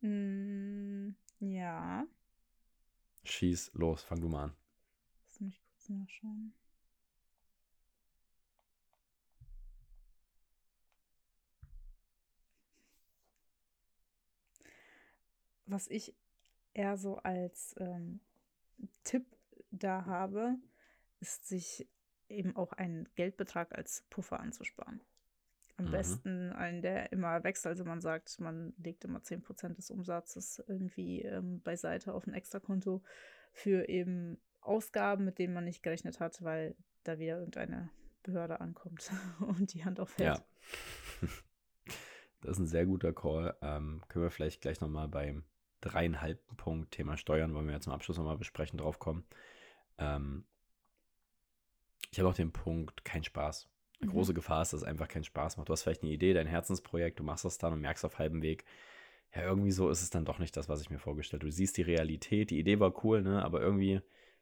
Mm, ja. Schieß los, fang du mal an. Lass mich kurz nachschauen. Was ich eher so als ähm, Tipp da habe, ist sich eben auch einen Geldbetrag als Puffer anzusparen. Am mhm. besten einen, der immer wächst. Also man sagt, man legt immer 10% des Umsatzes irgendwie ähm, beiseite auf ein Extrakonto für eben Ausgaben, mit denen man nicht gerechnet hat, weil da wieder irgendeine Behörde ankommt und die Hand aufhält. Ja. Das ist ein sehr guter Call. Ähm, können wir vielleicht gleich nochmal beim dreieinhalbten Punkt Thema Steuern, wollen wir ja zum Abschluss nochmal besprechen, drauf kommen. Ähm, ich habe auch den Punkt, kein Spaß. Eine mhm. große Gefahr ist, dass es einfach keinen Spaß macht. Du hast vielleicht eine Idee, dein Herzensprojekt, du machst das dann und merkst auf halbem Weg, ja, irgendwie so ist es dann doch nicht das, was ich mir vorgestellt habe. Du siehst die Realität, die Idee war cool, ne? aber irgendwie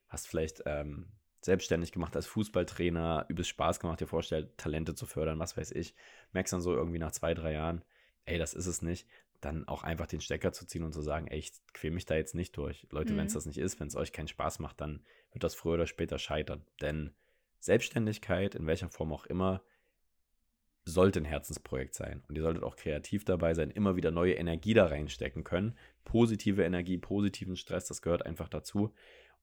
hast vielleicht ähm, selbstständig gemacht als Fußballtrainer, übelst Spaß gemacht, dir vorstellt, Talente zu fördern, was weiß ich. Merkst dann so irgendwie nach zwei, drei Jahren, ey, das ist es nicht. Dann auch einfach den Stecker zu ziehen und zu sagen, ey, ich quäle mich da jetzt nicht durch. Leute, mhm. wenn es das nicht ist, wenn es euch keinen Spaß macht, dann wird das früher oder später scheitern. Denn Selbstständigkeit, in welcher Form auch immer, sollte ein Herzensprojekt sein. Und ihr solltet auch kreativ dabei sein, immer wieder neue Energie da reinstecken können. Positive Energie, positiven Stress, das gehört einfach dazu.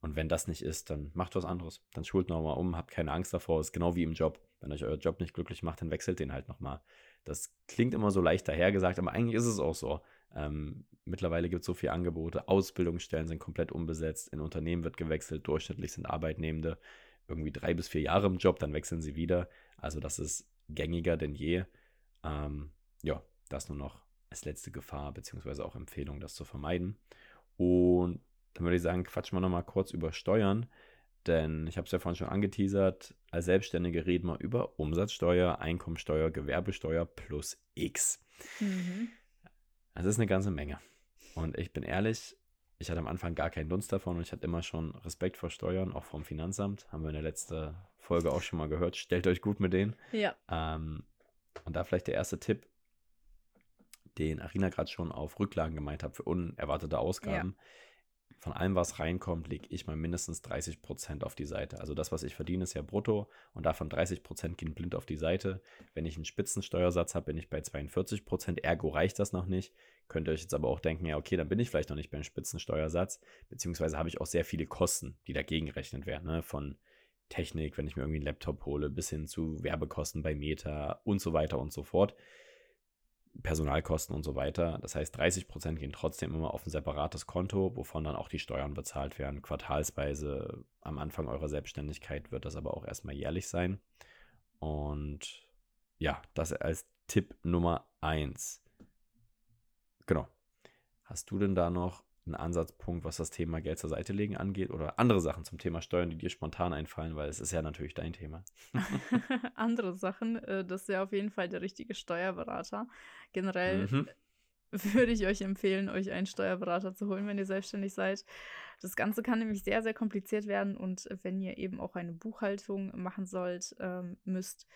Und wenn das nicht ist, dann macht was anderes. Dann schult nochmal um, habt keine Angst davor. ist genau wie im Job. Wenn euch euer Job nicht glücklich macht, dann wechselt den halt nochmal. Das klingt immer so leicht dahergesagt, aber eigentlich ist es auch so. Ähm, mittlerweile gibt es so viele Angebote. Ausbildungsstellen sind komplett unbesetzt. In Unternehmen wird gewechselt. Durchschnittlich sind Arbeitnehmende irgendwie drei bis vier Jahre im Job, dann wechseln sie wieder. Also das ist gängiger denn je. Ähm, ja, das nur noch als letzte Gefahr, beziehungsweise auch Empfehlung, das zu vermeiden. Und dann würde ich sagen, quatschen wir nochmal kurz über Steuern. Denn ich habe es ja vorhin schon angeteasert, als Selbstständige reden wir über Umsatzsteuer, Einkommensteuer, Gewerbesteuer plus X. Mhm. Das ist eine ganze Menge. Und ich bin ehrlich, ich hatte am Anfang gar keinen Dunst davon und ich hatte immer schon Respekt vor Steuern, auch vom Finanzamt. Haben wir in der letzten Folge auch schon mal gehört. Stellt euch gut mit denen. Ja. Ähm, und da vielleicht der erste Tipp, den Arina gerade schon auf Rücklagen gemeint hat für unerwartete Ausgaben. Ja von allem, was reinkommt, lege ich mal mindestens 30 Prozent auf die Seite. Also das, was ich verdiene, ist ja brutto und davon 30 Prozent gehen blind auf die Seite. Wenn ich einen Spitzensteuersatz habe, bin ich bei 42 Prozent. Ergo reicht das noch nicht. Könnt ihr euch jetzt aber auch denken, ja, okay, dann bin ich vielleicht noch nicht beim Spitzensteuersatz. Beziehungsweise habe ich auch sehr viele Kosten, die dagegen gerechnet werden. Ne? Von Technik, wenn ich mir irgendwie einen Laptop hole, bis hin zu Werbekosten bei Meta und so weiter und so fort. Personalkosten und so weiter. Das heißt, 30 Prozent gehen trotzdem immer auf ein separates Konto, wovon dann auch die Steuern bezahlt werden. Quartalsweise am Anfang eurer Selbstständigkeit wird das aber auch erstmal jährlich sein. Und ja, das als Tipp Nummer eins. Genau. Hast du denn da noch ein Ansatzpunkt, was das Thema Geld zur Seite legen angeht oder andere Sachen zum Thema Steuern, die dir spontan einfallen, weil es ist ja natürlich dein Thema. andere Sachen, äh, das ist ja auf jeden Fall der richtige Steuerberater. Generell mhm. würde ich euch empfehlen, euch einen Steuerberater zu holen, wenn ihr selbstständig seid. Das Ganze kann nämlich sehr, sehr kompliziert werden und wenn ihr eben auch eine Buchhaltung machen sollt, ähm, müsst,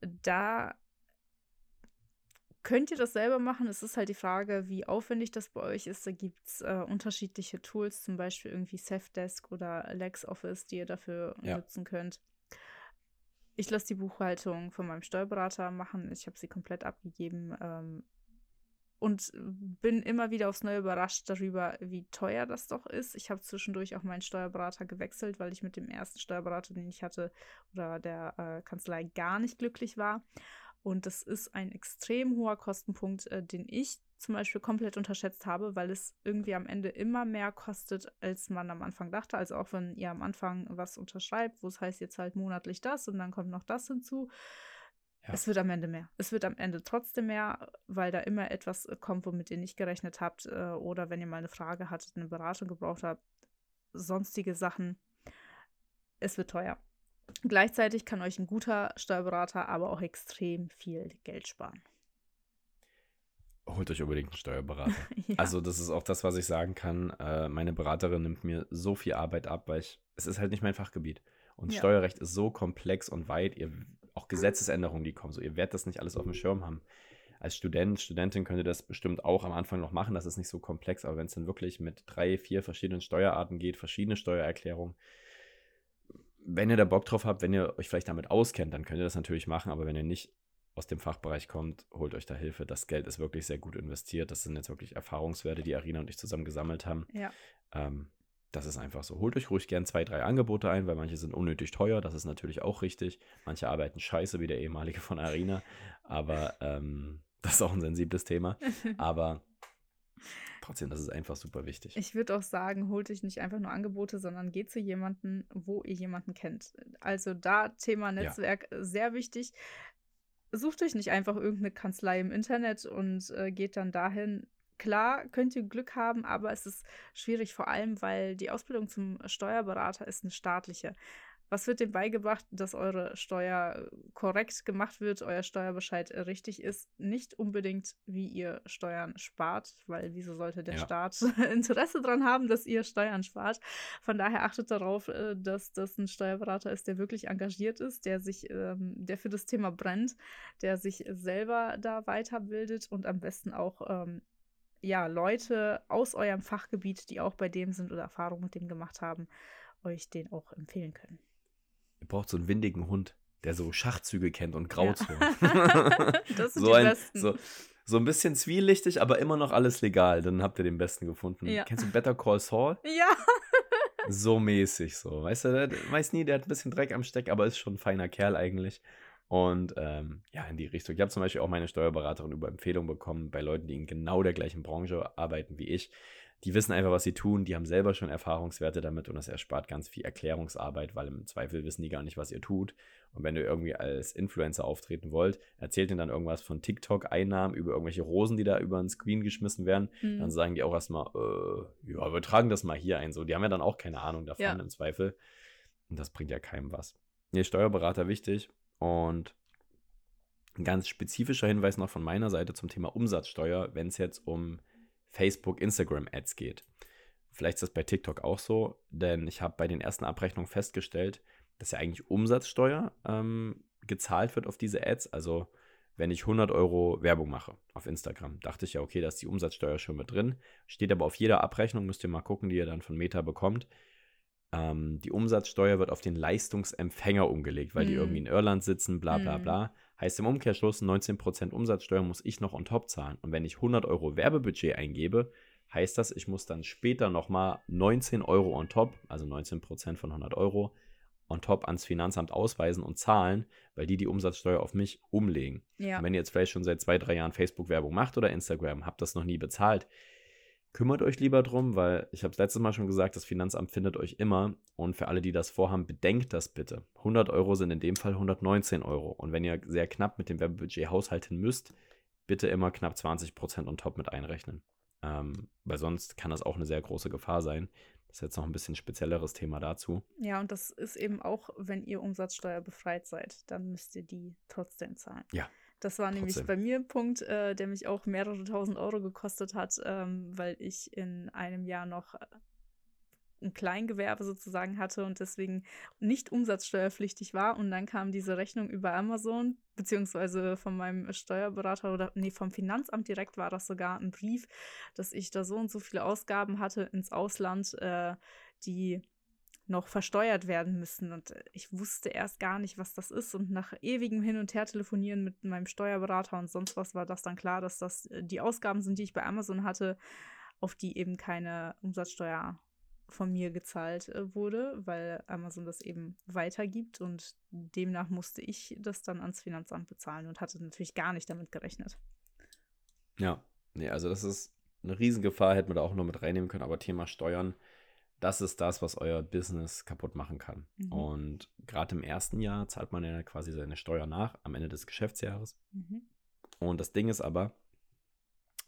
da Könnt ihr das selber machen? Es ist halt die Frage, wie aufwendig das bei euch ist. Da gibt es äh, unterschiedliche Tools, zum Beispiel irgendwie Safdesk oder LexOffice, die ihr dafür ja. nutzen könnt. Ich lasse die Buchhaltung von meinem Steuerberater machen. Ich habe sie komplett abgegeben ähm, und bin immer wieder aufs Neue überrascht darüber, wie teuer das doch ist. Ich habe zwischendurch auch meinen Steuerberater gewechselt, weil ich mit dem ersten Steuerberater, den ich hatte, oder der äh, Kanzlei gar nicht glücklich war. Und das ist ein extrem hoher Kostenpunkt, äh, den ich zum Beispiel komplett unterschätzt habe, weil es irgendwie am Ende immer mehr kostet, als man am Anfang dachte. Also auch wenn ihr am Anfang was unterschreibt, wo es heißt, jetzt halt monatlich das und dann kommt noch das hinzu. Ja. Es wird am Ende mehr. Es wird am Ende trotzdem mehr, weil da immer etwas kommt, womit ihr nicht gerechnet habt. Äh, oder wenn ihr mal eine Frage hattet, eine Beratung gebraucht habt, sonstige Sachen. Es wird teuer. Gleichzeitig kann euch ein guter Steuerberater aber auch extrem viel Geld sparen. Holt euch unbedingt einen Steuerberater. ja. Also, das ist auch das, was ich sagen kann. Äh, meine Beraterin nimmt mir so viel Arbeit ab, weil ich, es ist halt nicht mein Fachgebiet. Und ja. Steuerrecht ist so komplex und weit. Ihr, auch Gesetzesänderungen, die kommen, so ihr werdet das nicht alles auf dem Schirm haben. Als Student, Studentin könnt ihr das bestimmt auch am Anfang noch machen, das ist nicht so komplex, aber wenn es dann wirklich mit drei, vier verschiedenen Steuerarten geht, verschiedene Steuererklärungen, wenn ihr da Bock drauf habt, wenn ihr euch vielleicht damit auskennt, dann könnt ihr das natürlich machen, aber wenn ihr nicht aus dem Fachbereich kommt, holt euch da Hilfe. Das Geld ist wirklich sehr gut investiert. Das sind jetzt wirklich Erfahrungswerte, die Arina und ich zusammen gesammelt haben. Ja. Ähm, das ist einfach so. Holt euch ruhig gern zwei, drei Angebote ein, weil manche sind unnötig teuer. Das ist natürlich auch richtig. Manche arbeiten scheiße, wie der ehemalige von Arina. Aber ähm, das ist auch ein sensibles Thema. Aber trotzdem, das ist einfach super wichtig. Ich würde auch sagen, holt euch nicht einfach nur Angebote, sondern geht zu jemandem, wo ihr jemanden kennt. Also da Thema Netzwerk ja. sehr wichtig. Sucht euch nicht einfach irgendeine Kanzlei im Internet und äh, geht dann dahin. Klar, könnt ihr Glück haben, aber es ist schwierig, vor allem, weil die Ausbildung zum Steuerberater ist eine staatliche. Was wird dem beigebracht, dass eure Steuer korrekt gemacht wird, euer Steuerbescheid richtig ist? Nicht unbedingt, wie ihr Steuern spart, weil wieso sollte der ja. Staat Interesse daran haben, dass ihr Steuern spart? Von daher achtet darauf, äh, dass das ein Steuerberater ist, der wirklich engagiert ist, der sich, ähm, der für das Thema brennt, der sich selber da weiterbildet und am besten auch ähm, ja, Leute aus eurem Fachgebiet, die auch bei dem sind oder Erfahrung mit dem gemacht haben, euch den auch empfehlen können. Ihr braucht so einen windigen Hund, der so Schachzüge kennt und Grauzonen. Ja. das sind so die ein, besten. So, so ein bisschen zwielichtig, aber immer noch alles legal. Dann habt ihr den besten gefunden. Ja. Kennst du Better Call Saul? Ja. so mäßig so. Weißt du, der, weiß nie, der hat ein bisschen Dreck am Steck, aber ist schon ein feiner Kerl eigentlich. Und ähm, ja, in die Richtung. Ich habe zum Beispiel auch meine Steuerberaterin über Empfehlung bekommen bei Leuten, die in genau der gleichen Branche arbeiten wie ich die wissen einfach, was sie tun, die haben selber schon Erfahrungswerte damit und das erspart ganz viel Erklärungsarbeit, weil im Zweifel wissen die gar nicht, was ihr tut. Und wenn ihr irgendwie als Influencer auftreten wollt, erzählt ihnen dann irgendwas von TikTok-Einnahmen über irgendwelche Rosen, die da über den Screen geschmissen werden, mhm. dann sagen die auch erstmal, äh, ja, wir tragen das mal hier ein. So, die haben ja dann auch keine Ahnung davon ja. im Zweifel. Und das bringt ja keinem was. Nee, Steuerberater wichtig. Und ein ganz spezifischer Hinweis noch von meiner Seite zum Thema Umsatzsteuer, wenn es jetzt um Facebook, Instagram-Ads geht. Vielleicht ist das bei TikTok auch so, denn ich habe bei den ersten Abrechnungen festgestellt, dass ja eigentlich Umsatzsteuer ähm, gezahlt wird auf diese Ads. Also wenn ich 100 Euro Werbung mache auf Instagram, dachte ich ja, okay, da ist die Umsatzsteuer schon mit drin. Steht aber auf jeder Abrechnung, müsst ihr mal gucken, die ihr dann von Meta bekommt. Ähm, die Umsatzsteuer wird auf den Leistungsempfänger umgelegt, weil mhm. die irgendwie in Irland sitzen, bla bla mhm. bla. Heißt im Umkehrschluss, 19% Umsatzsteuer muss ich noch on top zahlen. Und wenn ich 100 Euro Werbebudget eingebe, heißt das, ich muss dann später nochmal 19 Euro on top, also 19% von 100 Euro, on top ans Finanzamt ausweisen und zahlen, weil die die Umsatzsteuer auf mich umlegen. Ja. Und wenn ihr jetzt vielleicht schon seit zwei, drei Jahren Facebook-Werbung macht oder Instagram, habt das noch nie bezahlt, kümmert euch lieber drum, weil ich habe es letztes Mal schon gesagt, das Finanzamt findet euch immer. Und für alle, die das vorhaben, bedenkt das bitte. 100 Euro sind in dem Fall 119 Euro. Und wenn ihr sehr knapp mit dem Werbebudget haushalten müsst, bitte immer knapp 20% on top mit einrechnen. Ähm, weil sonst kann das auch eine sehr große Gefahr sein. Das ist jetzt noch ein bisschen spezielleres Thema dazu. Ja, und das ist eben auch, wenn ihr Umsatzsteuer befreit seid, dann müsst ihr die trotzdem zahlen. Ja, das war nämlich Trotzdem. bei mir ein Punkt, äh, der mich auch mehrere tausend Euro gekostet hat, ähm, weil ich in einem Jahr noch äh, ein Kleingewerbe sozusagen hatte und deswegen nicht umsatzsteuerpflichtig war. Und dann kam diese Rechnung über Amazon, beziehungsweise von meinem Steuerberater oder nee, vom Finanzamt direkt war das sogar ein Brief, dass ich da so und so viele Ausgaben hatte ins Ausland, äh, die noch versteuert werden müssen. Und äh, ich wusste erst gar nicht, was das ist. Und nach ewigem Hin und Her telefonieren mit meinem Steuerberater und sonst was war das dann klar, dass das äh, die Ausgaben sind, die ich bei Amazon hatte, auf die eben keine Umsatzsteuer von mir gezahlt äh, wurde, weil Amazon das eben weitergibt und demnach musste ich das dann ans Finanzamt bezahlen und hatte natürlich gar nicht damit gerechnet. Ja, nee, also das ist eine Riesengefahr, hätten wir da auch noch mit reinnehmen können, aber Thema Steuern das ist das, was euer Business kaputt machen kann. Mhm. Und gerade im ersten Jahr zahlt man ja quasi seine Steuer nach am Ende des Geschäftsjahres. Mhm. Und das Ding ist aber,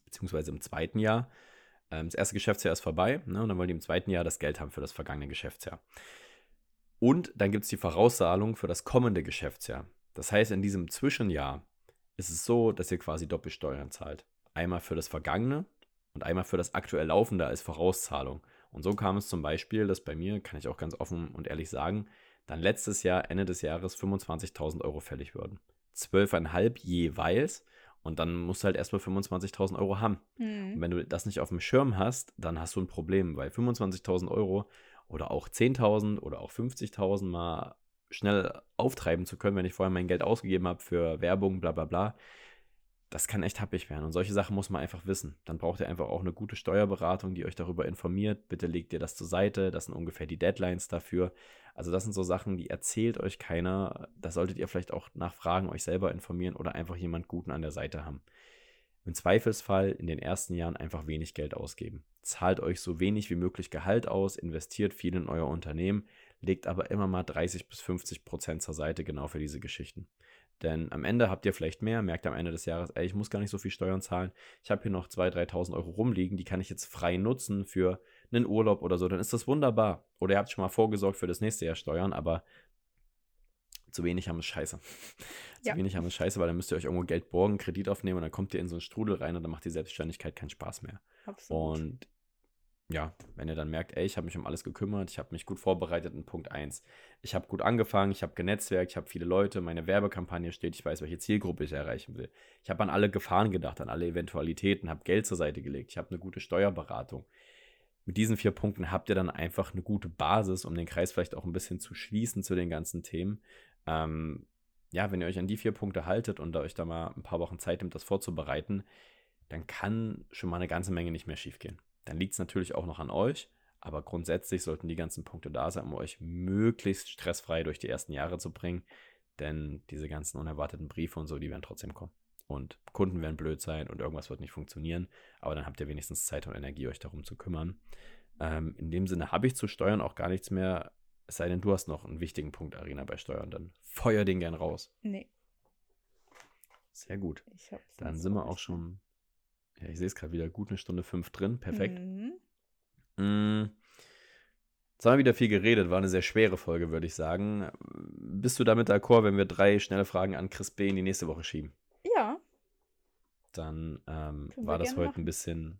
beziehungsweise im zweiten Jahr, ähm, das erste Geschäftsjahr ist vorbei, ne, und dann wollen die im zweiten Jahr das Geld haben für das vergangene Geschäftsjahr. Und dann gibt es die Vorauszahlung für das kommende Geschäftsjahr. Das heißt, in diesem Zwischenjahr ist es so, dass ihr quasi Doppelsteuern zahlt. Einmal für das Vergangene und einmal für das aktuell Laufende als Vorauszahlung. Und so kam es zum Beispiel, dass bei mir, kann ich auch ganz offen und ehrlich sagen, dann letztes Jahr, Ende des Jahres, 25.000 Euro fällig würden. 12,5 jeweils. Und dann musst du halt erstmal 25.000 Euro haben. Mhm. Und wenn du das nicht auf dem Schirm hast, dann hast du ein Problem, weil 25.000 Euro oder auch 10.000 oder auch 50.000 mal schnell auftreiben zu können, wenn ich vorher mein Geld ausgegeben habe für Werbung, bla bla bla, das kann echt happig werden. Und solche Sachen muss man einfach wissen. Dann braucht ihr einfach auch eine gute Steuerberatung, die euch darüber informiert. Bitte legt ihr das zur Seite. Das sind ungefähr die Deadlines dafür. Also das sind so Sachen, die erzählt euch keiner. Da solltet ihr vielleicht auch nachfragen, euch selber informieren oder einfach jemand Guten an der Seite haben. Im Zweifelsfall in den ersten Jahren einfach wenig Geld ausgeben. Zahlt euch so wenig wie möglich Gehalt aus, investiert viel in euer Unternehmen, legt aber immer mal 30 bis 50 Prozent zur Seite genau für diese Geschichten. Denn am Ende habt ihr vielleicht mehr, merkt am Ende des Jahres, ey, ich muss gar nicht so viel Steuern zahlen. Ich habe hier noch 2.000, 3.000 Euro rumliegen, die kann ich jetzt frei nutzen für einen Urlaub oder so. Dann ist das wunderbar. Oder ihr habt schon mal vorgesorgt für das nächste Jahr Steuern, aber zu wenig haben es scheiße. Ja. Zu wenig haben es scheiße, weil dann müsst ihr euch irgendwo Geld borgen, Kredit aufnehmen und dann kommt ihr in so einen Strudel rein und dann macht die Selbstständigkeit keinen Spaß mehr. Absolut. Und ja, wenn ihr dann merkt, ey, ich habe mich um alles gekümmert, ich habe mich gut vorbereitet in Punkt 1. Ich habe gut angefangen, ich habe genetzwerkt, ich habe viele Leute, meine Werbekampagne steht, ich weiß, welche Zielgruppe ich erreichen will. Ich habe an alle Gefahren gedacht, an alle Eventualitäten, habe Geld zur Seite gelegt, ich habe eine gute Steuerberatung. Mit diesen vier Punkten habt ihr dann einfach eine gute Basis, um den Kreis vielleicht auch ein bisschen zu schließen zu den ganzen Themen. Ähm, ja, wenn ihr euch an die vier Punkte haltet und euch da mal ein paar Wochen Zeit nimmt, das vorzubereiten, dann kann schon mal eine ganze Menge nicht mehr schiefgehen. Dann liegt es natürlich auch noch an euch, aber grundsätzlich sollten die ganzen Punkte da sein, um euch möglichst stressfrei durch die ersten Jahre zu bringen. Denn diese ganzen unerwarteten Briefe und so, die werden trotzdem kommen. Und Kunden werden blöd sein und irgendwas wird nicht funktionieren. Aber dann habt ihr wenigstens Zeit und Energie, euch darum zu kümmern. Ähm, in dem Sinne habe ich zu Steuern auch gar nichts mehr. Es sei denn, du hast noch einen wichtigen Punkt, Arena, bei Steuern. Dann feuer den gern raus. Nee. Sehr gut. Dann sind wir auch schon ja, ich sehe es gerade wieder, gut eine Stunde fünf drin. Perfekt. Mhm. Mm. Jetzt haben wir wieder viel geredet, war eine sehr schwere Folge, würde ich sagen. Bist du damit d'accord, wenn wir drei schnelle Fragen an Chris B. in die nächste Woche schieben? Ja. Dann ähm, war das heute machen. ein bisschen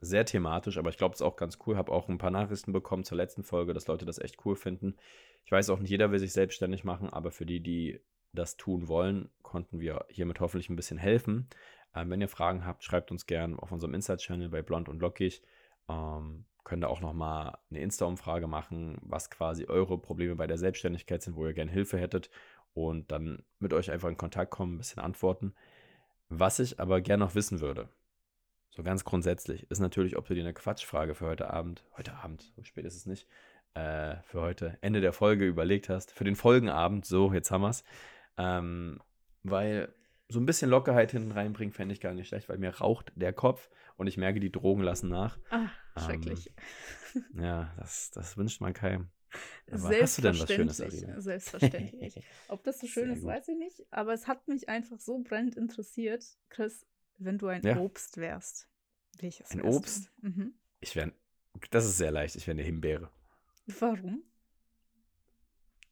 sehr thematisch, aber ich glaube, es ist auch ganz cool. Habe auch ein paar Nachrichten bekommen zur letzten Folge, dass Leute das echt cool finden. Ich weiß auch nicht, jeder will sich selbstständig machen, aber für die, die das tun wollen, konnten wir hiermit hoffentlich ein bisschen helfen. Ähm, wenn ihr Fragen habt, schreibt uns gerne auf unserem Insta-Channel bei Blond und Lockig. Ähm, könnt ihr auch nochmal eine Insta-Umfrage machen, was quasi eure Probleme bei der Selbstständigkeit sind, wo ihr gerne Hilfe hättet und dann mit euch einfach in Kontakt kommen, ein bisschen antworten. Was ich aber gerne noch wissen würde, so ganz grundsätzlich, ist natürlich, ob du dir eine Quatschfrage für heute Abend, heute Abend, so spät ist es nicht, äh, für heute Ende der Folge überlegt hast, für den Folgenabend, so, jetzt haben wir es. Ähm, weil so ein bisschen Lockerheit hinten reinbringen, fände ich gar nicht schlecht, weil mir raucht der Kopf und ich merke, die Drogen lassen nach. Ach, schrecklich. Ähm, ja, das, das wünscht man keinem. Aber hast du denn was Schönes, Arina? Selbstverständlich. Ob das so schön ist, weiß ich nicht. Aber es hat mich einfach so brennend interessiert, Chris, wenn du ein ja. Obst wärst. Welches Ein Obst? Mhm. Ich wäre, das ist sehr leicht, ich wäre eine Himbeere. Warum?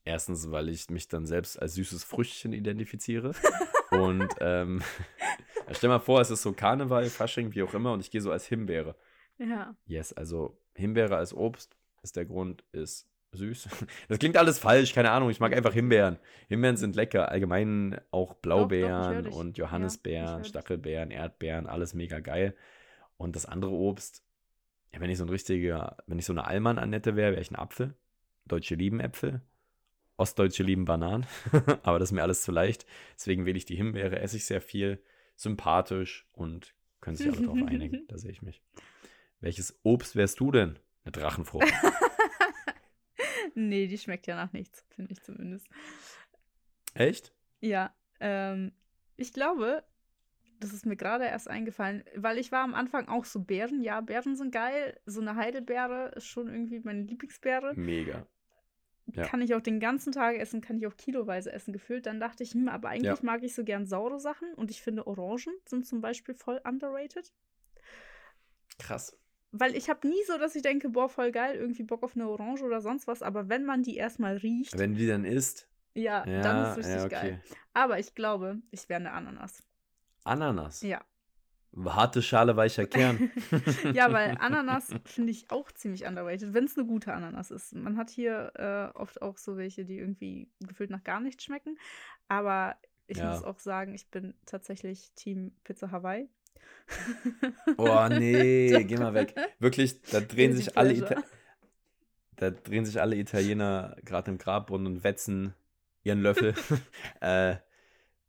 Erstens, weil ich mich dann selbst als süßes Früchtchen identifiziere. und ähm, stell mal vor, es ist so Karneval, Fasching, wie auch immer, und ich gehe so als Himbeere. Ja. Yes, also Himbeere als Obst ist der Grund, ist süß. Das klingt alles falsch, keine Ahnung. Ich mag einfach Himbeeren. Himbeeren sind lecker. Allgemein auch Blaubeeren doch, doch, und Johannisbeeren, ja, Stachelbeeren, Erdbeeren, alles mega geil. Und das andere Obst, ja, wenn ich so ein richtiger, wenn ich so eine Allmann-Annette wäre, wäre ich ein Apfel. Deutsche lieben Äpfel. Ostdeutsche lieben Bananen, aber das ist mir alles zu leicht. Deswegen wähle ich die Himbeere, esse ich sehr viel, sympathisch und können sich alle darauf einigen. Da sehe ich mich. Welches Obst wärst du denn? Eine Drachenfrucht. nee, die schmeckt ja nach nichts, finde ich zumindest. Echt? Ja. Ähm, ich glaube, das ist mir gerade erst eingefallen, weil ich war am Anfang auch so Beeren. Ja, Beeren sind geil. So eine Heidelbeere ist schon irgendwie meine Lieblingsbeere. Mega. Ja. Kann ich auch den ganzen Tag essen, kann ich auch kiloweise essen gefühlt. Dann dachte ich, hm, aber eigentlich Ja. mag ich so gern saure Sachen und ich finde Orangen sind zum Beispiel voll underrated. Krass. Weil ich habe nie so, dass ich denke, boah, voll geil, irgendwie Bock auf eine Orange oder sonst was. Aber wenn man die erstmal riecht, Wenn die dann isst, ja, ja, dann ist es richtig ja, geil. okay. Aber ich glaube, ich wäre eine Ananas. Ananas. Ja. Harte Schale, weicher Kern. Ja, weil Ananas finde ich auch ziemlich underrated, wenn es eine gute Ananas ist. Man hat hier äh, oft auch so welche, die irgendwie gefühlt nach gar nichts schmecken. Aber ich Ja. muss auch sagen, ich bin tatsächlich Team Pizza Hawaii. Oh nee, geh mal weg. Wirklich, da drehen sich alle. Ita da drehen sich alle Italiener gerade im Grabbrunnen und wetzen ihren Löffel. äh,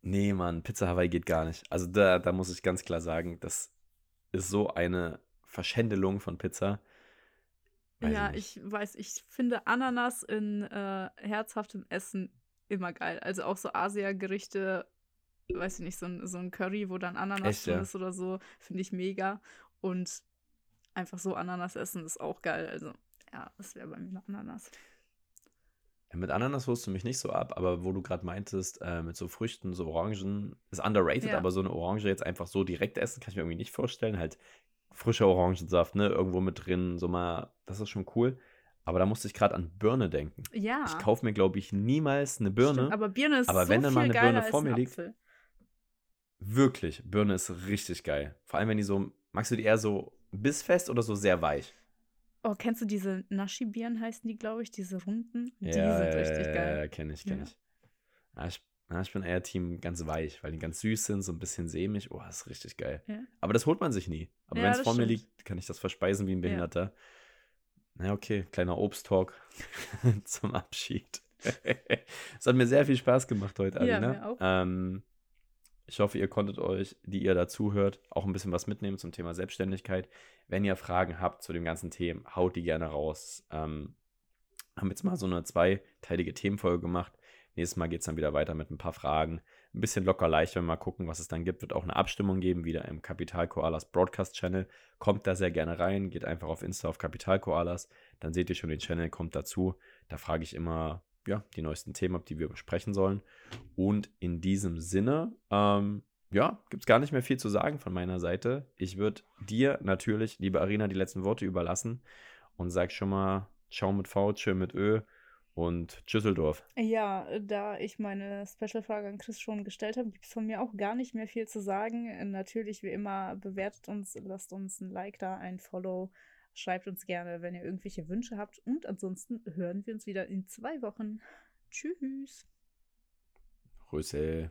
nee, Mann, Pizza Hawaii geht gar nicht. Also da, da muss ich ganz klar sagen, das ist so eine Verschändelung von Pizza. Weiß ja, nicht. ich weiß, ich finde Ananas in äh, herzhaftem Essen immer geil. Also auch so Asia-Gerichte, weiß ich nicht, so ein, so ein Curry, wo dann Ananas Echt, drin ja? ist oder so, finde ich mega. Und einfach so Ananas essen ist auch geil. Also ja, das wäre bei mir eine Ananas. Mit Ananas holst du mich nicht so ab, aber wo du gerade meintest, äh, mit so Früchten, so Orangen, ist underrated, Ja. aber so eine Orange jetzt einfach so direkt essen, kann ich mir irgendwie nicht vorstellen. Halt frischer Orangensaft, ne, irgendwo mit drin, so mal, das ist schon cool. Aber da musste ich gerade an Birne denken. Ja. Ich kaufe mir, glaube ich, niemals eine Birne. Stimmt, aber Birne ist Aber so wenn dann mal eine Birne vor mir liegt, Apfel. Wirklich, Birne ist richtig geil. Vor allem, wenn die so, magst du die eher so bissfest oder so sehr weich? Oh, kennst du diese Nashi-Birnen, heißen die, glaube ich, diese runden? Die ja, sind richtig ja, geil. Ja, kenne ich, kenne Ja. ich. Ja, ich. Ja, ich bin eher Team ganz weich, weil die ganz süß sind, so ein bisschen sämig. Oh, das ist richtig geil. Ja. Aber das holt man sich nie. Aber wenn es vor mir stimmt. liegt, kann ich das verspeisen wie ein Behinderter. Na okay, kleiner Obsttalk zum Abschied. es hat mir sehr viel Spaß gemacht heute, Ja, Alina. mir auch. Ähm, ich hoffe, ihr konntet euch, die ihr dazu hört, auch ein bisschen was mitnehmen zum Thema Selbstständigkeit. Wenn ihr Fragen habt zu dem ganzen Thema, haut die gerne raus. Ähm, haben jetzt mal so eine zweiteilige Themenfolge gemacht. Nächstes Mal geht es dann wieder weiter mit ein paar Fragen. Ein bisschen locker leicht, wenn wir mal gucken, was es dann gibt. Wird auch eine Abstimmung geben, wieder im Kapital Koalas Broadcast Channel. Kommt da sehr gerne rein. Geht einfach auf Insta auf Kapital Koalas. Dann seht ihr schon den Channel, kommt dazu. Da frage ich immer ja, die neuesten Themen ab, die wir besprechen sollen. Und in diesem Sinne, ähm, ja, gibt es gar nicht mehr viel zu sagen von meiner Seite. Ich würde dir natürlich, liebe Arena, die letzten Worte überlassen und sag schon mal Ciao mit V, Tschö mit Ö und Tschüsseldorf. Ja, da ich meine Special-Frage an Chris schon gestellt habe, gibt es von mir auch gar nicht mehr viel zu sagen. Natürlich, wie immer, bewertet uns, lasst uns ein Like da, ein Follow, schreibt uns gerne, wenn ihr irgendwelche Wünsche habt. Und ansonsten hören wir uns wieder in zwei Wochen. Tschüss. Grüße.